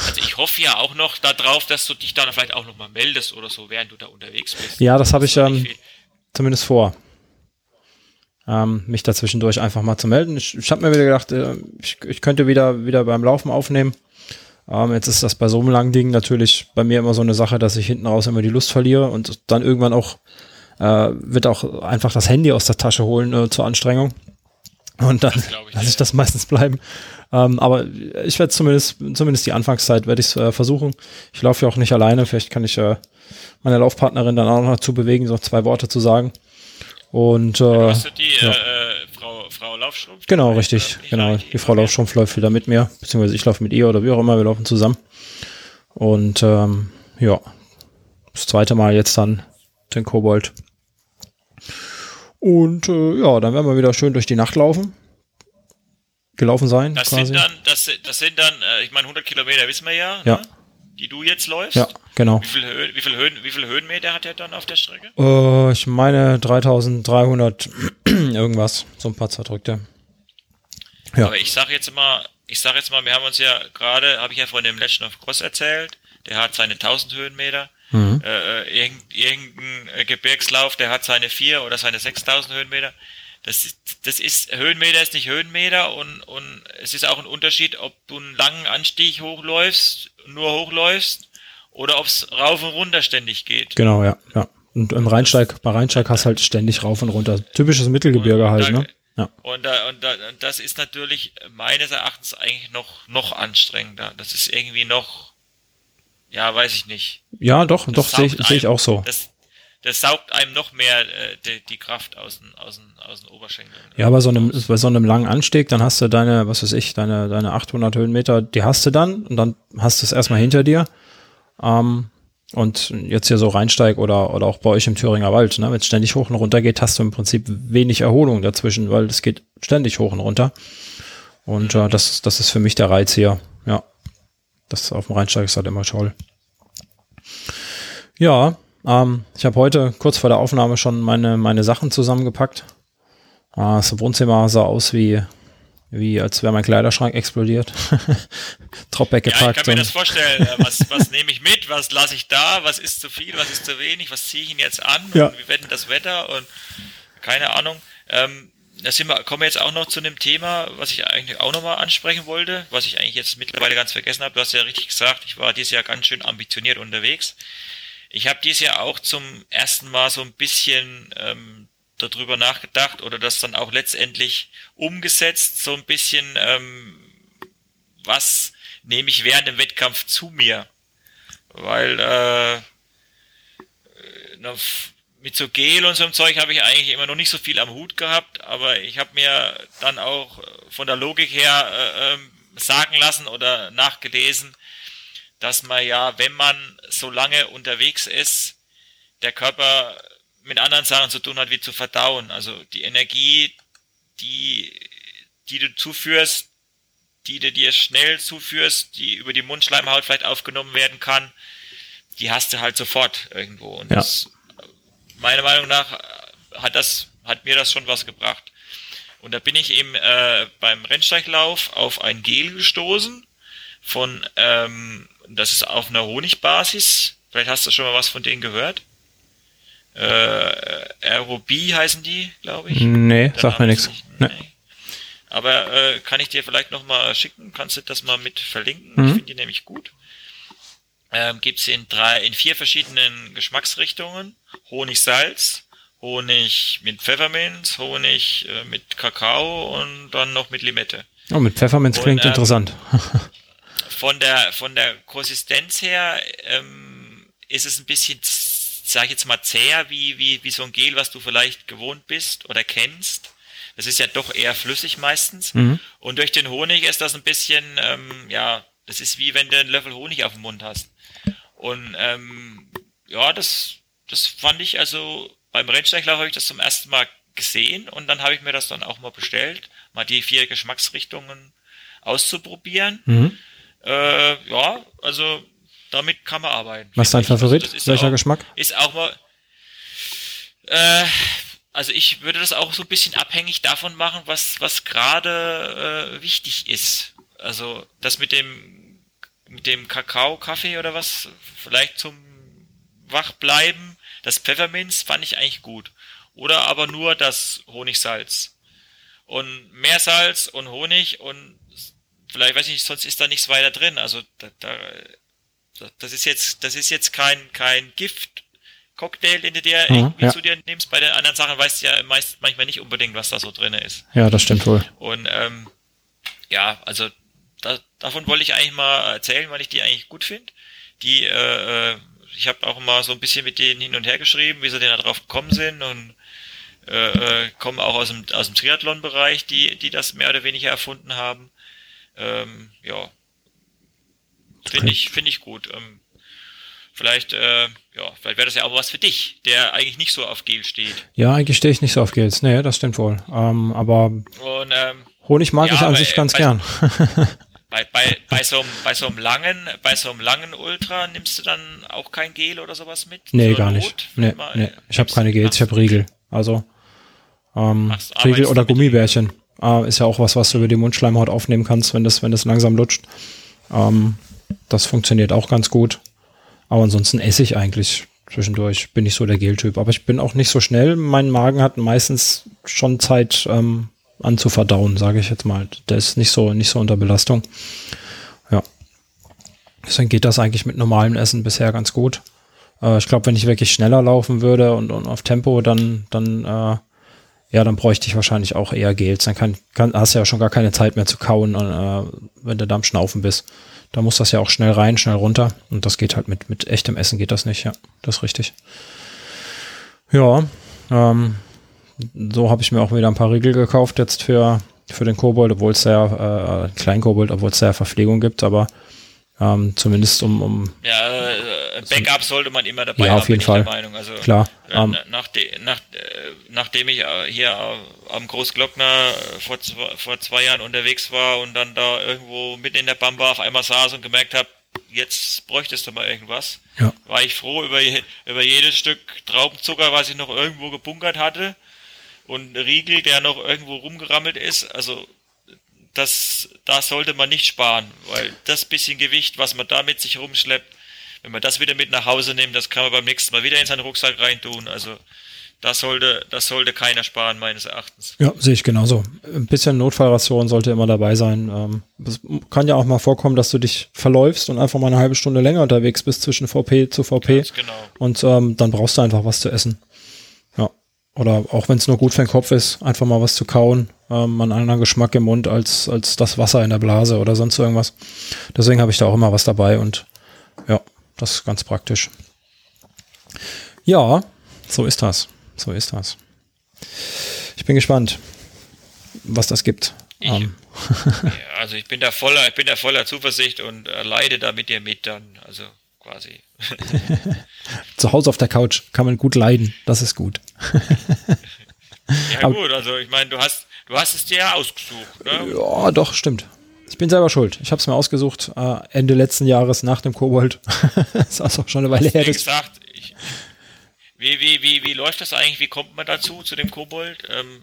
also ich hoffe ja auch noch darauf, dass du dich dann vielleicht auch noch mal meldest oder so, während du da unterwegs bist. Ja, das habe ich ähm, zumindest vor. Ähm, mich dazwischendurch einfach mal zu melden. Ich, ich habe mir wieder gedacht, äh, ich, ich, könnte wieder, wieder beim Laufen aufnehmen. Ähm, jetzt ist das bei so einem langen Ding natürlich bei mir immer so eine Sache, dass ich hinten raus immer die Lust verliere und dann irgendwann auch äh, wird auch einfach das Handy aus der Tasche holen äh, zur Anstrengung. Und dann lasse ich das meistens bleiben. Ähm, aber ich werde zumindest, zumindest die Anfangszeit werde ich äh, versuchen. Ich laufe ja auch nicht alleine. Vielleicht kann ich äh, meine Laufpartnerin dann auch noch dazu bewegen, so zwei Worte zu sagen. Und äh, hast du die ja. äh, Frau, Frau Laufstrumpf? Genau, richtig. Genau. Die Frau Laufstrumpf läuft wieder mit mir, beziehungsweise ich laufe mit ihr oder wie auch immer, wir laufen zusammen. Und ähm, ja, das zweite Mal jetzt dann den Kobold. Und äh, ja, dann werden wir wieder schön durch die Nacht laufen. Gelaufen sein. Das quasi. sind dann, das, das sind dann, äh, ich meine, 100 Kilometer wissen wir ja, ja. Ne? die du jetzt läufst. Ja, genau. Wie viel, Höhen, wie viel, Höhen, wie viel Höhenmeter hat er dann auf der Strecke? Äh, ich meine 3300 irgendwas, so ein paar zerdrückte. Ja. Aber ich sag jetzt mal, ich sag jetzt mal, wir haben uns ja gerade, habe ich ja von dem Legend of Cross erzählt, der hat seine 1000 Höhenmeter. Mhm. Äh, äh, irgend, irgendein äh, Gebirgslauf, der hat seine vier oder seine 6000 Höhenmeter. Das, das ist, Höhenmeter ist nicht Höhenmeter und, und es ist auch ein Unterschied, ob du einen langen Anstieg hochläufst, nur hochläufst oder ob es rauf und runter ständig geht. Genau, ja, ja. Und im Rheinsteig, bei Rheinsteig hast du halt ständig rauf und runter. Typisches Mittelgebirge halt, ne? Ja. Und, äh, und, und das ist natürlich meines Erachtens eigentlich noch, noch anstrengender. Das ist irgendwie noch, ja, weiß ich nicht. Ja, doch, das doch, sehe ich, seh ich auch so. Das, das saugt einem noch mehr äh, die, die, Kraft aus den, aus den, aus den Oberschenkeln. Ja, bei so, einem, bei so einem langen Anstieg, dann hast du deine, was weiß ich, deine, deine 800 Höhenmeter, die hast du dann und dann hast du es erstmal hinter dir. Ähm, und jetzt hier so reinsteig oder, oder auch bei euch im Thüringer Wald, ne, wenn es ständig hoch und runter geht, hast du im Prinzip wenig Erholung dazwischen, weil es geht ständig hoch und runter. Und äh, das, das ist für mich der Reiz hier. Ja. Das auf dem Rheinsteig ist halt immer toll. Ja, ähm, ich habe heute kurz vor der Aufnahme schon meine, meine Sachen zusammengepackt. Äh, das Wohnzimmer sah aus wie, wie als wäre mein Kleiderschrank explodiert. Tropbeck gepackt. Ja, ich kann mir das vorstellen. Äh, was, was nehme ich mit? Was lasse ich da? Was ist zu viel? Was ist zu wenig? Was ziehe ich ihn jetzt an? Ja. Und wie wird denn das Wetter? Und keine Ahnung. Ähm, da sind wir, kommen wir jetzt auch noch zu einem Thema, was ich eigentlich auch nochmal ansprechen wollte, was ich eigentlich jetzt mittlerweile ganz vergessen habe. Du hast ja richtig gesagt, ich war dieses Jahr ganz schön ambitioniert unterwegs. Ich habe dieses Jahr auch zum ersten Mal so ein bisschen ähm, darüber nachgedacht oder das dann auch letztendlich umgesetzt, so ein bisschen, ähm, was nehme ich während dem Wettkampf zu mir? Weil äh, mit so Gel und so einem Zeug habe ich eigentlich immer noch nicht so viel am Hut gehabt, aber ich habe mir dann auch von der Logik her äh, ähm, sagen lassen oder nachgelesen, dass man ja, wenn man so lange unterwegs ist, der Körper mit anderen Sachen zu tun hat, wie zu verdauen. Also die Energie, die, die du zuführst, die du dir schnell zuführst, die über die Mundschleimhaut vielleicht aufgenommen werden kann, die hast du halt sofort irgendwo. Und ja. das, meiner Meinung nach hat das, hat mir das schon was gebracht. Und da bin ich eben äh, beim Rennsteiglauf auf ein Gel gestoßen von, ähm, das ist auf einer Honigbasis. Vielleicht hast du schon mal was von denen gehört. Äh, Aerobie heißen die, glaube ich. Nee, Der sagt mir nichts. Nee. Aber äh, kann ich dir vielleicht noch mal schicken? Kannst du das mal mit verlinken? Mhm. Ich finde die nämlich gut. Ähm, Gibt es in drei, in vier verschiedenen Geschmacksrichtungen. Honig, Salz, Honig mit Pfefferminz, Honig äh, mit Kakao und dann noch mit Limette. Oh, mit Pfefferminz klingt ähm, interessant. von der von der Konsistenz her ähm, ist es ein bisschen, sag ich jetzt mal, zäher wie, wie, wie so ein Gel, was du vielleicht gewohnt bist oder kennst. Das ist ja doch eher flüssig meistens. Mhm. Und durch den Honig ist das ein bisschen, ähm, ja, das ist wie wenn du einen Löffel Honig auf dem Mund hast. Und ähm, ja, das, das fand ich also beim Rennsteiglauf habe ich das zum ersten Mal gesehen und dann habe ich mir das dann auch mal bestellt, mal die vier Geschmacksrichtungen auszuprobieren. Mhm. Äh, ja, also damit kann man arbeiten. Was ist dein Favorit? Also Welcher auch, Geschmack? Ist auch mal. Äh, also ich würde das auch so ein bisschen abhängig davon machen, was, was gerade äh, wichtig ist. Also das mit dem mit dem Kakao, Kaffee oder was, vielleicht zum Wachbleiben, das Pfefferminz fand ich eigentlich gut. Oder aber nur das Honigsalz. Und Meersalz und Honig und vielleicht weiß ich nicht, sonst ist da nichts weiter drin. Also da, da, das ist jetzt, das ist jetzt kein, kein Gift. Cocktail, den du dir mhm, irgendwie ja. zu dir nimmst. Bei den anderen Sachen weißt du ja meist, manchmal nicht unbedingt, was da so drin ist. Ja, das stimmt wohl. Und ähm, ja, also da, davon wollte ich eigentlich mal erzählen, weil ich die eigentlich gut finde. Die, äh, äh ich habe auch mal so ein bisschen mit denen hin und her geschrieben, wie sie denn da drauf gekommen sind und äh, äh, kommen auch aus dem, aus dem Triathlon-Bereich, die, die das mehr oder weniger erfunden haben. Ähm, ja, finde ich, finde ich gut. Ähm, vielleicht, äh, ja, vielleicht wäre das ja auch was für dich, der eigentlich nicht so auf Gel steht. Ja, eigentlich stehe ich nicht so auf Gels. Nee, das stimmt wohl. Ähm, aber Und, ähm, Honig mag ja, ich an sich ganz bei, gern. bei, bei, bei, so einem, bei so einem langen, bei so einem langen Ultra nimmst du dann auch kein Gel oder sowas mit? Nee, so gar nicht. Nee, nee. Ich habe keine Gels, ich habe Riegel. Also ähm, Riegel oder Gummibärchen. Äh, ist ja auch was, was du über die Mundschleimhaut aufnehmen kannst, wenn das, wenn das langsam lutscht. Ähm, das funktioniert auch ganz gut. Aber ansonsten esse ich eigentlich zwischendurch. Bin ich so der Geltyp. Aber ich bin auch nicht so schnell. Mein Magen hat meistens schon Zeit ähm, anzuverdauen, sage ich jetzt mal. Der ist nicht so, nicht so unter Belastung. Ja. Deswegen geht das eigentlich mit normalem Essen bisher ganz gut. Äh, ich glaube, wenn ich wirklich schneller laufen würde und, und auf Tempo, dann, dann äh, ja, dann bräuchte ich wahrscheinlich auch eher Gels. Dann kann, kann, hast du ja schon gar keine Zeit mehr zu kauen, äh, wenn du da am Schnaufen bist. Da muss das ja auch schnell rein, schnell runter. Und das geht halt mit, mit echtem Essen geht das nicht, ja. Das ist richtig. Ja, ähm, so habe ich mir auch wieder ein paar Riegel gekauft jetzt für, für den Kobold, obwohl es ja, äh, Kleinkobold, obwohl es ja Verpflegung gibt, aber ähm, zumindest um, um ja, äh, Backup sollte man immer dabei ja, haben, auf jeden Fall. Also, Klar. Äh, ähm, nach de, nach, äh, nachdem ich äh, hier am Großglockner vor, vor zwei Jahren unterwegs war und dann da irgendwo mitten in der Bamba auf einmal saß und gemerkt habe, jetzt bräuchtest du mal irgendwas, ja. war ich froh über, über jedes Stück Traubenzucker, was ich noch irgendwo gebunkert hatte und Riegel, der noch irgendwo rumgerammelt ist. Also das, da sollte man nicht sparen, weil das bisschen Gewicht, was man da mit sich rumschleppt, wenn man das wieder mit nach Hause nimmt, das kann man beim nächsten Mal wieder in seinen Rucksack reintun. Also das sollte, das sollte keiner sparen, meines Erachtens. Ja, sehe ich genauso. Ein bisschen Notfallration sollte immer dabei sein. Ähm, es kann ja auch mal vorkommen, dass du dich verläufst und einfach mal eine halbe Stunde länger unterwegs bist zwischen VP zu VP. Ganz genau. Und ähm, dann brauchst du einfach was zu essen. Oder auch wenn es nur gut für den Kopf ist, einfach mal was zu kauen. Ähm, einen anderen Geschmack im Mund als, als das Wasser in der Blase oder sonst irgendwas. Deswegen habe ich da auch immer was dabei und ja, das ist ganz praktisch. Ja, so ist das. So ist das. Ich bin gespannt, was das gibt. Ich, Ähm, ja, also ich bin da voller, ich bin da voller Zuversicht und äh, leide da mit dir mit dann, also quasi. zu Hause auf der Couch kann man gut leiden. Das ist gut. Ja Aber- gut, also ich meine, du hast, du hast es dir ja ausgesucht, ne? Ja, doch, stimmt. Ich bin selber schuld. Ich habe es mir ausgesucht äh, Ende letzten Jahres nach dem Kobold. das ist also schon eine Weile her. Wie gesagt, ich, wie, wie, wie, wie läuft das eigentlich? Wie kommt man dazu, zu dem Kobold? Ähm,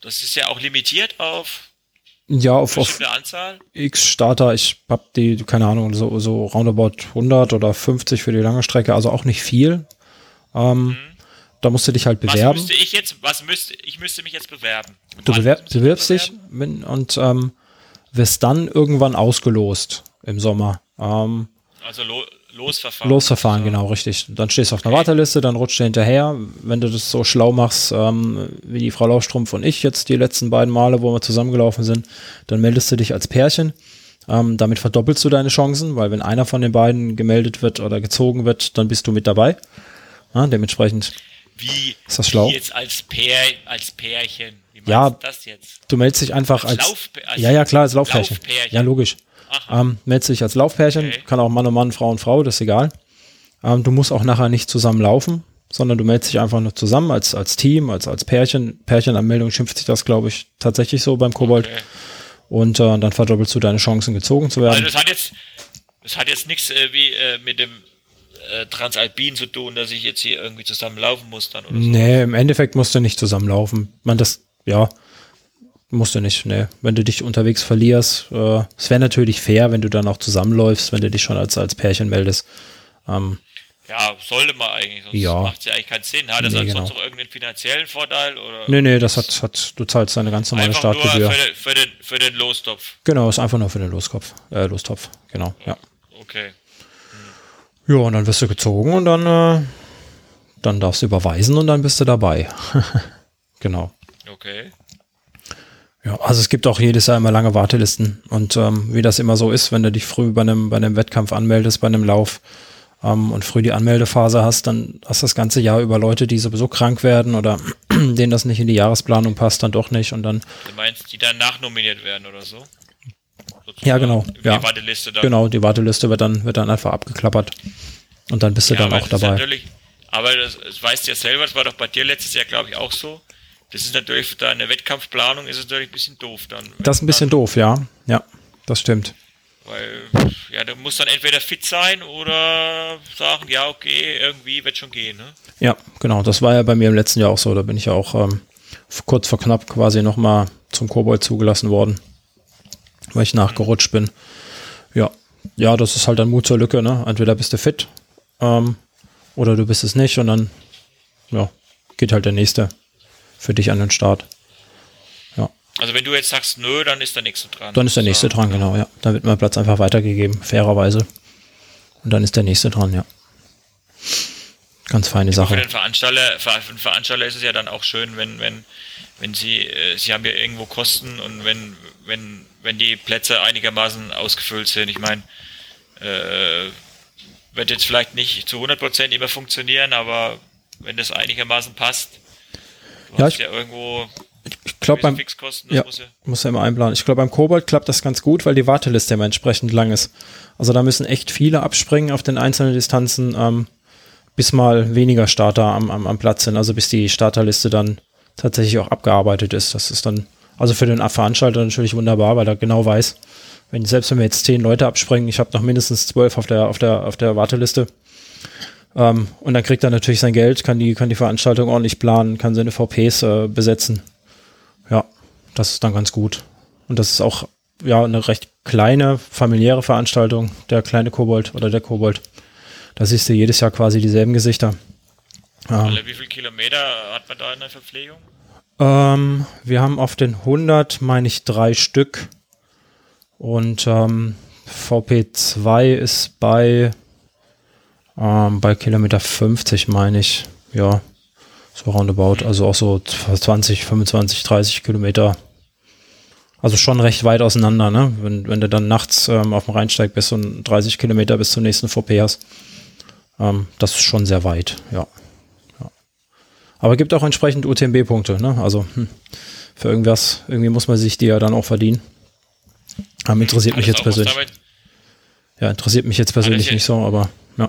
das ist ja auch limitiert auf ja, auf, auf Anzahl. X-Starter. Ich habe die, keine Ahnung, so, so roundabout 100 oder 50 für die lange Strecke. Also auch nicht viel. Ähm, Da musst du dich halt Was bewerben. müsste ich jetzt, was müsste, ich müsste mich jetzt bewerben. Du bewerb, bewirbst dich wenn- und ähm, wirst dann irgendwann ausgelost im Sommer. Ähm, Also Lo Losverfahren. Losverfahren, genau, richtig. Dann stehst du auf einer Warteliste, dann rutscht du hinterher. Wenn du das so schlau machst, ähm, wie die Frau Laufstrumpf und ich jetzt die letzten beiden Male, wo wir zusammengelaufen sind, dann meldest du dich als Pärchen. Ähm, damit verdoppelst du deine Chancen, weil wenn einer von den beiden gemeldet wird oder gezogen wird, dann bist du mit dabei. Ja, dementsprechend, Wie, Ist das schlau? wie jetzt als, Pär, als Pärchen. Wie Ja, du das jetzt? du meldest dich einfach als. Als Lauf- als ja, ja, klar, als Laufpärchen. Laufpärchen. Ja, logisch. Ähm, meldest dich als Laufpärchen, Okay. kann auch Mann und Mann, Frau und Frau, das ist egal. Ähm, du musst auch nachher nicht zusammen laufen, sondern du meldest dich einfach nur zusammen als, als Team, als, als Pärchen. Pärchenanmeldung schimpft sich das, glaube ich, tatsächlich so beim Kobold. Okay. Und äh, dann verdoppelst du deine Chancen, gezogen zu Also werden. das hat jetzt, das hat jetzt nichts äh, wie äh, mit dem äh, Transalpin zu tun, dass ich jetzt hier irgendwie zusammen laufen muss dann oder so. nee, im Endeffekt musst du nicht zusammenlaufen. Man, das, ja, musst du nicht, nee. Wenn du dich unterwegs verlierst, äh, es wäre natürlich fair, wenn du dann auch zusammenläufst, wenn du dich schon als, als Pärchen meldest. Ähm, Ja, sollte man eigentlich, sonst Ja. macht es ja eigentlich keinen Sinn. Hat das Nee, genau. sonst noch irgendeinen finanziellen Vorteil? Oder Nee, nee, das hat, hat, du zahlst deine ganz normale einfach nur Startgebühr. für den, für, den, für den Lostopf? Genau, ist einfach nur für den Loskopf, äh, Lostopf, genau, ja. Okay. Ja, und dann wirst du gezogen und dann, äh, dann darfst du überweisen und dann bist du dabei. genau. Okay. Ja, also es gibt auch jedes Jahr immer lange Wartelisten und ähm, wie das immer so ist, wenn du dich früh bei einem, bei einem Wettkampf anmeldest, bei einem Lauf ähm, und früh die Anmeldephase hast, dann hast du das ganze Jahr über Leute, die sowieso krank werden oder denen das nicht in die Jahresplanung passt, dann doch nicht und dann Du meinst, die dann nachnominiert werden oder so? Ja, genau, ja. Die Warteliste dann. Genau, die Warteliste wird dann, wird dann einfach abgeklappert. Und dann bist du Ja, dann auch dabei. Natürlich, aber das, das weißt du ja selber, das war doch bei dir letztes Jahr, glaube ich, auch so. Das ist natürlich für deine Wettkampfplanung ist es natürlich ein bisschen doof dann. Das ist ein bisschen doof, ja. Ja, das stimmt. Weil, ja, du musst dann entweder fit sein oder sagen, ja, okay, irgendwie wird schon gehen, ne? Ja, genau. Das war ja bei mir im letzten Jahr auch so. Da bin ich ja auch ähm, kurz vor knapp quasi nochmal zum Kobold zugelassen worden, weil ich nachgerutscht bin. Ja, ja, das ist halt dann Mut zur Lücke. Ne? Entweder bist du fit ähm, oder du bist es nicht und dann ja, geht halt der nächste für dich an den Start. Ja, Also wenn du jetzt sagst, nö, dann ist der nächste dran. dann ist der nächste dran, genau. Ja, dann wird mein Platz einfach weitergegeben, fairerweise. Und dann ist der nächste dran, ja. Ganz feine Sache. Für den Veranstalter, für den Veranstalter ist es ja dann auch schön, wenn, wenn, wenn sie, äh, sie haben ja irgendwo Kosten und wenn, wenn, wenn die Plätze einigermaßen ausgefüllt sind. Ich meine, äh, wird jetzt vielleicht nicht zu 100% immer funktionieren, aber wenn das einigermaßen passt, ja, ich, ja irgendwo ich glaube beim Fixkosten, ja, muss ja, muss ja immer einplanen. Ich glaube beim Kobold klappt das ganz gut, weil die Warteliste immer entsprechend lang ist. Also da müssen echt viele abspringen auf den einzelnen Distanzen, ähm, bis mal weniger Starter am, am, am Platz sind, also bis die Starterliste dann tatsächlich auch abgearbeitet ist. Das ist dann also für den Veranstalter natürlich wunderbar, weil er genau weiß, wenn selbst wenn wir jetzt zehn Leute abspringen, ich habe noch mindestens zwölf auf der auf der auf der Warteliste. Ähm, und dann kriegt er natürlich sein Geld, kann die kann die Veranstaltung ordentlich planen, kann seine VPs äh, besetzen. Ja, das ist dann ganz gut. Und das ist auch ja eine recht kleine familiäre Veranstaltung, der kleine Kobold oder der Kobold. Da siehst du jedes Jahr quasi dieselben Gesichter. Ähm, wie viele Kilometer hat man da in der Verpflegung? Ähm, wir haben auf den 100, meine ich, drei Stück. Und ähm, VP2 ist bei, ähm, bei Kilometer 50, meine ich. Ja, so roundabout. Also auch so 20, 25, 30 Kilometer. Also schon recht weit auseinander, ne? Wenn, wenn du dann nachts ähm, auf dem Rheinsteig bist und 30 Kilometer bis zum nächsten VP hast. Ähm, das ist schon sehr weit, ja. ja. Aber gibt auch entsprechend UTMB-Punkte, ne? Also hm, für irgendwas, irgendwie muss man sich die ja dann auch verdienen. Ähm, interessiert mich jetzt persönlich. Ja, interessiert mich jetzt persönlich nicht so, aber ja.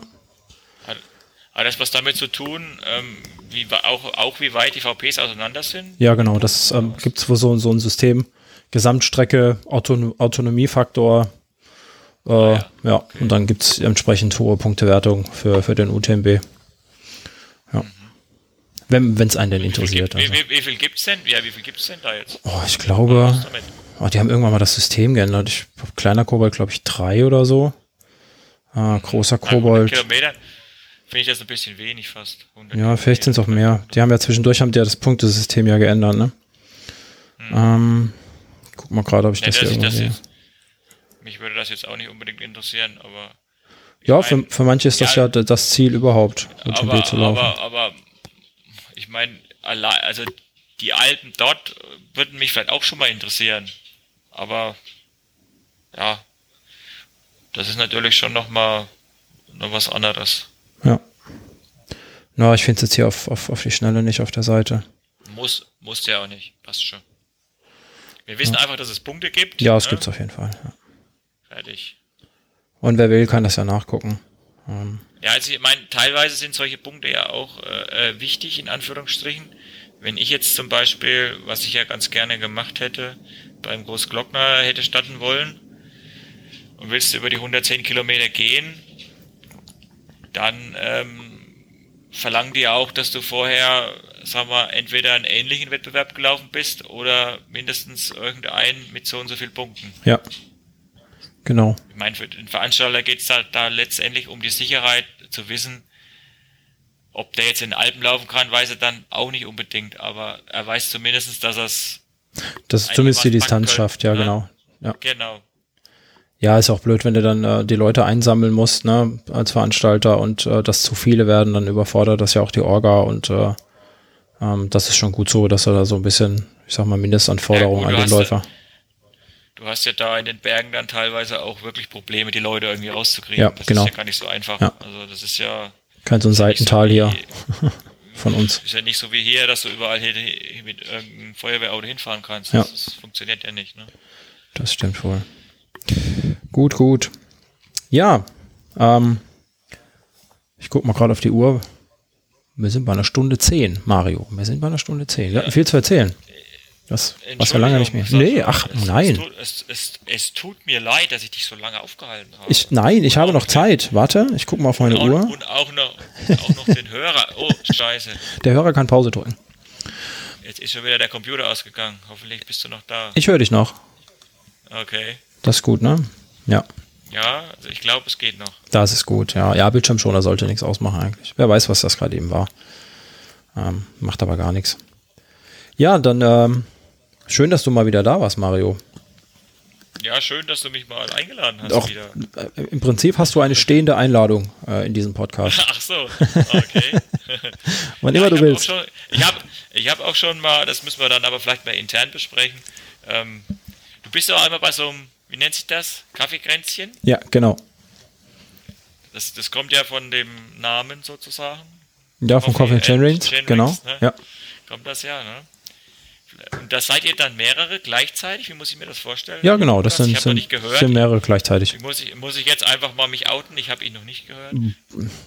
Hat, das was damit zu tun, ähm, wie, auch, auch wie weit die VPs auseinander sind? Ja, genau. Das ähm, gibt es wohl so, so ein System. Gesamtstrecke, Auton Autonomiefaktor. Äh, ah, ja, ja. Okay. und dann gibt es entsprechend hohe Punktewertung für, für den UTMB. Ja. Mhm. Wenn es einen denn interessiert. Wie, also. wie, wie, viel gibt es denn? Ja, wie viel gibt denn da jetzt? Oh, ich glaube. Oh, die haben irgendwann mal das System geändert. Ich, kleiner Kobold, glaube ich, drei oder so. Ah, großer Kobold. Kilometer finde ich das ein bisschen wenig fast. Ja, vielleicht sind es auch mehr. Die haben ja zwischendurch haben die ja das Punktesystem ja geändert, ne? Hm. Ähm, guck mal gerade, ob ich nee, das, hier irgendwo das Mich würde das jetzt auch nicht unbedingt interessieren, aber. Ja, mein, für, für manche ist das ja, ja das Ziel überhaupt, UTMB zu laufen. Aber, aber ich meine, also die Alpen dort würden mich vielleicht auch schon mal interessieren. Aber ja, das ist natürlich schon nochmal noch was anderes. Ja. Na, no, ich finde es jetzt hier auf, auf, auf die Schnelle nicht auf der Seite. Muss, muss ja auch nicht. Passt schon. Wir wissen ja. einfach, dass es Punkte gibt. Ja, es ne? gibt es auf jeden Fall. Ja. Fertig. Und wer will, kann das ja nachgucken. Ähm. Ja, also ich meine, teilweise sind solche Punkte ja auch äh, äh wichtig, in Anführungsstrichen. Wenn ich jetzt zum Beispiel, was ich ja ganz gerne gemacht hätte, beim Großglockner hätte starten wollen und willst du über die 110 Kilometer gehen, dann ähm, verlangen die auch, dass du vorher, sagen wir, entweder einen ähnlichen Wettbewerb gelaufen bist oder mindestens irgendeinen mit so und so vielen Punkten. Ja. Genau. Ich meine, für den Veranstalter geht es da, da letztendlich um die Sicherheit zu wissen, ob der jetzt in den Alpen laufen kann, weiß er dann auch nicht unbedingt, aber er weiß zumindest, dass er es das ist zumindest die Distanz schafft, ja, ne? genau. Ja. Genau. Ja, ist auch blöd, wenn du dann äh, die Leute einsammeln musst, ne, als Veranstalter und äh, das zu viele werden, dann überfordert das ja auch die Orga und äh, ähm, das ist schon gut so, dass er da so ein bisschen, ich sag mal, Mindestanforderungen ja, gut, an den Läufer. du hast ja da in den Bergen dann teilweise auch wirklich Probleme, die Leute irgendwie rauszukriegen. Ja, das genau. ist ja gar nicht so einfach. Ja. Also das ist ja. Kein so ein Seitental so hier. von uns. Ist ja nicht so wie hier, dass du überall hier mit irgendeinem Feuerwehrauto hinfahren kannst. Ja. Das, das, funktioniert ja nicht. Ne? Das stimmt wohl. Gut, gut. Ja, ähm, ich gucke mal gerade auf die Uhr. Wir sind bei einer Stunde zehn, Mario. Wir sind bei einer Stunde zehn. Wir hatten viel zu erzählen. Das was wir lange nicht mehr. Nee, ach, es, nein. Es tut, es, es, tut mir leid, dass ich dich so lange aufgehalten habe. Ich, nein, ich habe noch Zeit. Warte, ich gucke mal auf meine und Uhr. Und auch noch, auch noch den Hörer. Oh, scheiße. Der Hörer kann Pause drücken. Jetzt ist schon wieder der Computer ausgegangen. Hoffentlich bist du noch da. Ich höre dich noch. Okay. Das ist gut, ne? Ja. Ja, also ich glaube, es geht noch. Das ist gut, ja. Ja, Bildschirmschoner sollte nichts ausmachen eigentlich. Wer weiß, was das gerade eben war. Ähm, macht aber gar nichts. Ja, dann ähm, Schön, dass du mal wieder da warst, Mario. Ja, schön, dass du mich mal eingeladen hast Auch, wieder. äh, Im Prinzip hast du eine stehende Einladung äh, in diesem Podcast. Ach so, okay. Wann Ja, immer du ich hab willst. Auch schon, ich habe ich hab auch schon mal, das müssen wir dann aber vielleicht mal intern besprechen. Ähm, du bist doch einmal bei so einem, wie nennt sich das? Kaffeekränzchen? Ja, genau. Das, das kommt ja von dem Namen sozusagen. Ja, von Coffee Chain Rings. Genau. Ne? Ja. Kommt das ja, ne? Und da seid ihr dann mehrere gleichzeitig? Wie muss ich mir das vorstellen? ja, genau. Das ich sind, sind, sind mehrere gleichzeitig. Muss ich, muss ich jetzt einfach mal mich outen? Ich habe ihn noch nicht gehört.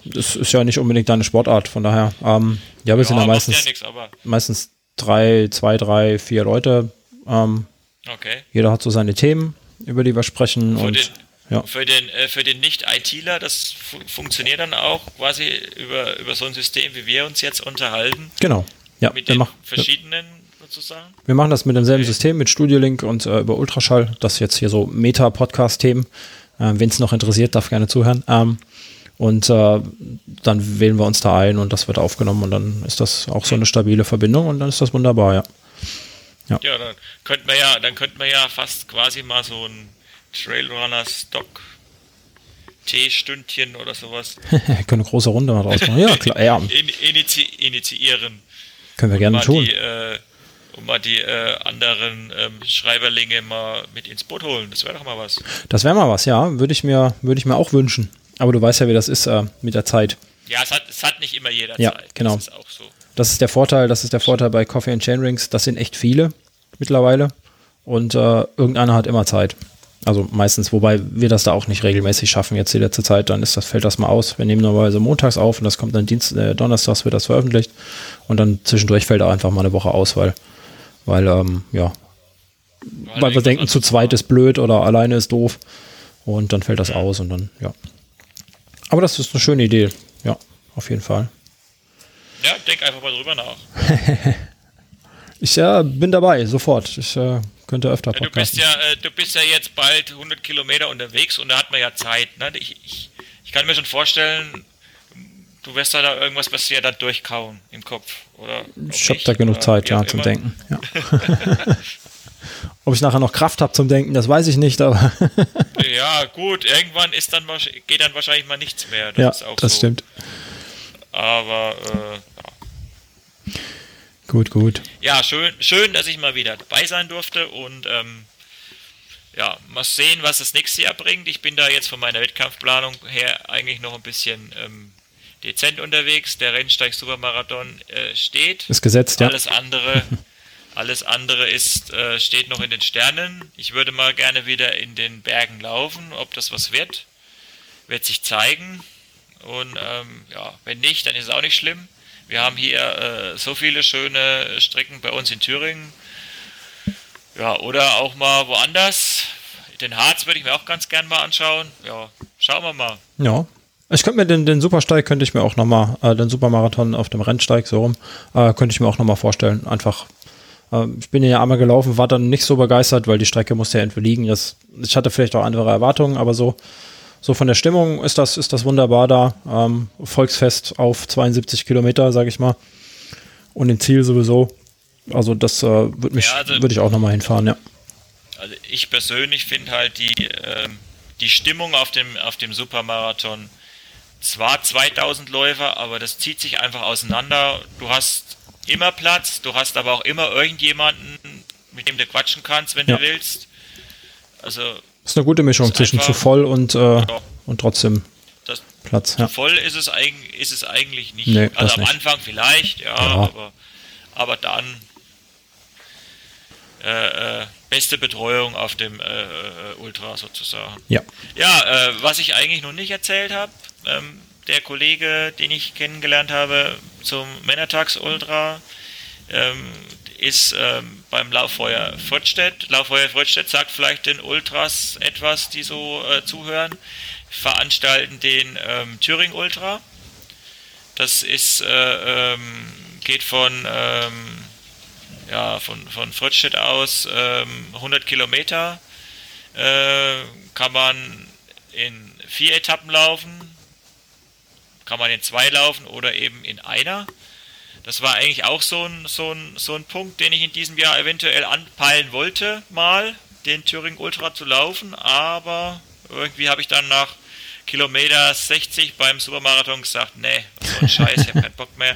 Das ist ja nicht unbedingt deine Sportart, von daher. Ähm, ja, wir sind ja meistens, ja nichts, aber meistens drei, zwei, drei, vier Leute. Ähm, okay. jeder hat so seine Themen, über die wir sprechen. Für und den, ja. für den, äh, für den Nicht-ITler, das fu funktioniert dann auch quasi über, über so ein System, wie wir uns jetzt unterhalten, genau. Ja, mit wir, den mach, verschiedenen sozusagen. wir machen das mit demselben Okay. System, mit Studiolink und äh, über Ultraschall. Das jetzt hier so Meta-Podcast-Themen. Ähm, Wen es noch interessiert, darf gerne zuhören. Ähm, und äh, dann wählen wir uns da ein und das wird aufgenommen und dann ist das auch so eine stabile Verbindung und dann ist das wunderbar, ja. Ja, dann könnten wir ja, dann könnten wir ja fast quasi mal so ein Trailrunner Stock Teestündchen oder sowas können eine große Runde mal draus machen. Ja, klar, ja, in, inizi initiieren. können wir gerne tun. die, äh, und mal die äh, anderen ähm, Schreiberlinge mal mit ins Boot holen. Das wäre doch mal was. Das wäre mal was, ja. Würde ich mir, würde ich mir auch wünschen. Aber du weißt ja, wie das ist äh, mit der Zeit. Ja, es hat, es hat nicht immer jeder Ja, Zeit. genau. Das ist auch so. Das ist der Vorteil, das ist der Vorteil bei Coffee and Chain Rings. Das sind echt viele mittlerweile. Und äh, irgendeiner hat immer Zeit. Also meistens, wobei wir das da auch nicht regelmäßig schaffen jetzt die letzte Zeit, dann ist das, fällt das mal aus. Wir nehmen normalerweise montags auf und das kommt dann Dienst, äh, donnerstags wird das veröffentlicht. Und dann zwischendurch fällt da einfach mal eine Woche aus, weil, weil, ähm, ja, weil wir irgendwas denken, zu zweit ist blöd oder alleine ist doof. Und dann fällt das aus und dann, ja. Aber das ist eine schöne Idee. Ja, auf jeden Fall. Ja, denk einfach mal drüber nach. Ich äh, bin dabei, sofort. Ich äh, könnte öfter Ja, du bist podcasten. ja, äh, du bist ja jetzt bald 100 Kilometer unterwegs und da hat man ja Zeit. Ne? Ich, ich, ich kann mir schon vorstellen, du wirst da, da irgendwas passiert, da durchkauen im Kopf. Oder Ich habe da genug Zeit, ja, zum Denken. Ja. Ob ich nachher noch Kraft habe zum Denken, das weiß ich nicht, aber Ja, gut, irgendwann ist dann geht dann wahrscheinlich mal nichts mehr. Das ja, das so. stimmt. Aber äh, ja. Gut, gut. ja, schön, schön, dass ich mal wieder dabei sein durfte und ähm, ja, mal sehen, was das nächste Jahr bringt. Ich bin da jetzt von meiner Wettkampfplanung her eigentlich noch ein bisschen ähm, dezent unterwegs. Der Rennsteig Supermarathon äh, steht. Ist gesetzt, ja. Alles andere, alles andere ist, äh, steht noch in den Sternen. Ich würde mal gerne wieder in den Bergen laufen. Ob das was wird, wird sich zeigen. Und ähm, ja, wenn nicht, dann ist es auch nicht schlimm. Wir haben hier äh, so viele schöne Strecken bei uns in Thüringen. Ja, oder auch mal woanders. Den Harz würde ich mir auch ganz gern mal anschauen. Ja, schauen wir mal. Ja. Ich könnte mir den, den Supersteig könnte ich mir auch nochmal, äh, den Supermarathon auf dem Rennsteig so rum, äh, könnte ich mir auch nochmal vorstellen. Einfach, äh, ich bin ja einmal gelaufen, war dann nicht so begeistert, weil die Strecke musste ja entweder liegen. Das, ich hatte vielleicht auch andere Erwartungen, aber so, so von der Stimmung ist das, ist das wunderbar da. Ähm, Volksfest auf 72 Kilometer, sage ich mal. Und im Ziel sowieso. Also das äh, würde mich, Ja, also- würde ich auch nochmal hinfahren, ja. Also ich persönlich finde halt die, ähm, die Stimmung auf dem, auf dem Supermarathon zwar 2000 Läufer, aber das zieht sich einfach auseinander. Du hast immer Platz, du hast aber auch immer irgendjemanden, mit dem du quatschen kannst, wenn Ja. du willst. Also Ist eine gute Mischung zwischen zu einfach- voll und, äh, Ja. und trotzdem das, Platz. Ja. voll ist es, eig ist es eigentlich nicht. Nee, das also am nicht. Anfang vielleicht, ja, Ja. Aber, aber dann äh, äh, beste Betreuung auf dem äh, äh, Ultra sozusagen. ja. Ja, äh, was ich eigentlich noch nicht erzählt habe, ähm, der Kollege, den ich kennengelernt habe zum Männertags Ultra, ähm, ist ähm, beim Lauffeuer Fröttstedt. Lauffeuer Fröttstedt sagt vielleicht den Ultras etwas, die so äh, zuhören, veranstalten den ähm, Thüring Ultra. Das ist, äh, ähm, geht von, ähm, ja, von, von Fröttstedt aus ähm, 100 Kilometer äh, kann man in vier Etappen laufen, kann man in zwei laufen oder eben in einer. Das war eigentlich auch so ein, so ein, so ein Punkt, den ich in diesem Jahr eventuell anpeilen wollte, mal. den Thüringen Ultra zu laufen, aber irgendwie habe ich dann nach Kilometer 60 beim Supermarathon gesagt, nee, so ein Scheiß, ich habe keinen Bock mehr.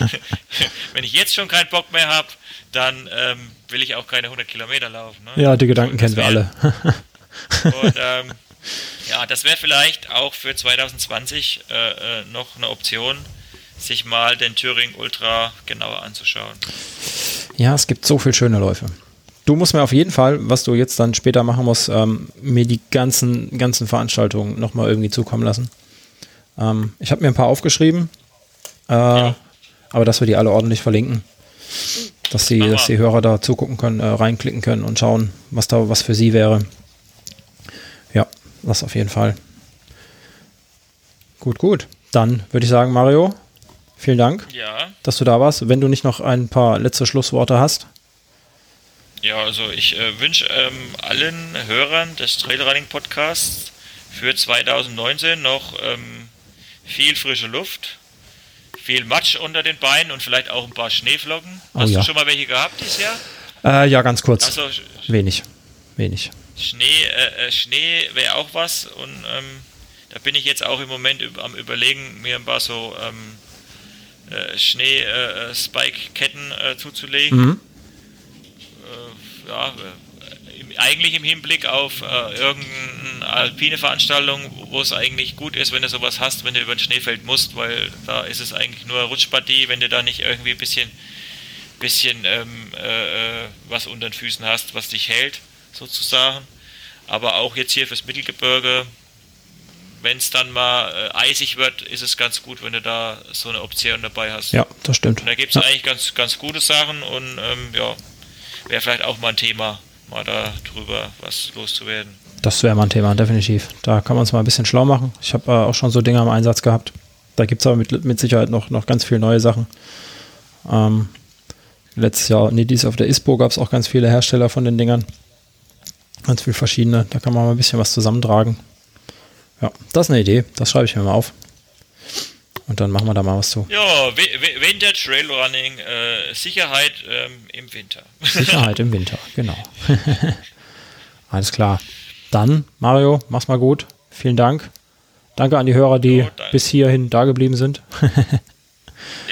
Wenn ich jetzt schon keinen Bock mehr habe, dann ähm, will ich auch keine 100 Kilometer laufen. Ne? Ja, die Gedanken kennen wir alle. und ähm, ja, das wäre vielleicht auch für 2020 äh, äh, noch eine Option, sich mal den Thüringen Ultra genauer anzuschauen. Ja, es gibt so viele schöne Läufe. Du musst mir auf jeden Fall, was du jetzt dann später machen musst, ähm, mir die ganzen, ganzen Veranstaltungen nochmal irgendwie zukommen lassen. Ähm, ich habe mir ein paar aufgeschrieben, äh, ja. aber dass wir die alle ordentlich verlinken. Dass die, dass die Hörer da zugucken können, äh, reinklicken können und schauen, was da was für sie wäre. Ja, das auf jeden Fall. Gut, gut. Dann würde ich sagen, Mario, vielen Dank, ja. dass du da warst. Wenn du nicht noch ein paar letzte Schlussworte hast. Ja, also ich äh, wünsche ähm, allen Hörern des Trailrunning Podcasts für 2019 noch ähm, viel frische Luft, viel Matsch unter den Beinen und vielleicht auch ein paar Schneeflocken. Oh, Hast ja. du schon mal welche gehabt dieses Jahr? Äh, ja, ganz kurz. Also, wenig, wenig. Schnee, äh, äh Schnee wäre auch was und ähm, da bin ich jetzt auch im Moment am überlegen, mir ein paar so ähm, äh, Schnee-Spike-Ketten äh, zuzulegen. Mhm ja, eigentlich im Hinblick auf äh, irgendeine alpine Veranstaltung, wo es eigentlich gut ist, wenn du sowas hast, wenn du über ein Schneefeld musst, weil da ist es eigentlich nur Rutschpartie, wenn du da nicht irgendwie ein bisschen, bisschen ähm, äh, was unter den Füßen hast, was dich hält, sozusagen. Aber auch jetzt hier fürs Mittelgebirge, wenn es dann mal äh, eisig wird, ist es ganz gut, wenn du da so eine Option dabei hast. Ja, das stimmt. Und da gibt es ja. eigentlich ganz, ganz gute Sachen und ähm, ja, wäre vielleicht auch mal ein Thema, mal darüber was loszuwerden. Das wäre mal ein Thema, definitiv. Da kann man uns mal ein bisschen schlau machen. Ich habe äh, auch schon so Dinge im Einsatz gehabt. Da gibt es aber mit, mit Sicherheit noch, noch ganz viele neue Sachen. Ähm, letztes Jahr, nee, dies auf der ISPO gab es auch ganz viele Hersteller von den Dingern. Ganz viele verschiedene. Da kann man mal ein bisschen was zusammentragen. Ja, das ist eine Idee. Das schreibe ich mir mal auf. Und dann machen wir da mal was zu. Ja, Winter Trailrunning, äh, Sicherheit ähm, im Winter. Sicherheit im Winter, genau. Alles klar. Dann, Mario, mach's mal gut. Vielen Dank. Danke an die Hörer, die oh, bis hierhin da geblieben sind.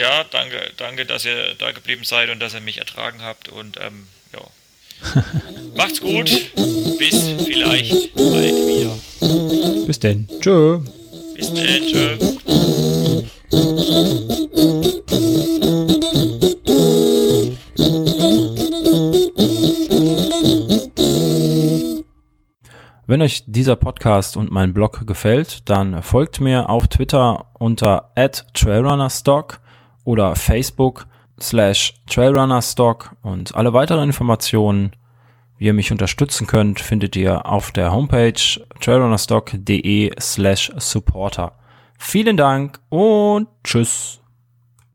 ja, danke, danke, dass ihr da geblieben seid und dass ihr mich ertragen habt. Und ähm. Macht's gut. Bis vielleicht bald wieder. Bis denn. Tschö. Bis denn. Tschö. Wenn euch dieser Podcast und mein Blog gefällt, dann folgt mir auf Twitter unter @trailrunnerstock oder Facebook slash trailrunnerstock und alle weiteren Informationen, wie ihr mich unterstützen könnt, findet ihr auf der Homepage trailrunnerstock.de slash supporter. Vielen Dank und tschüss.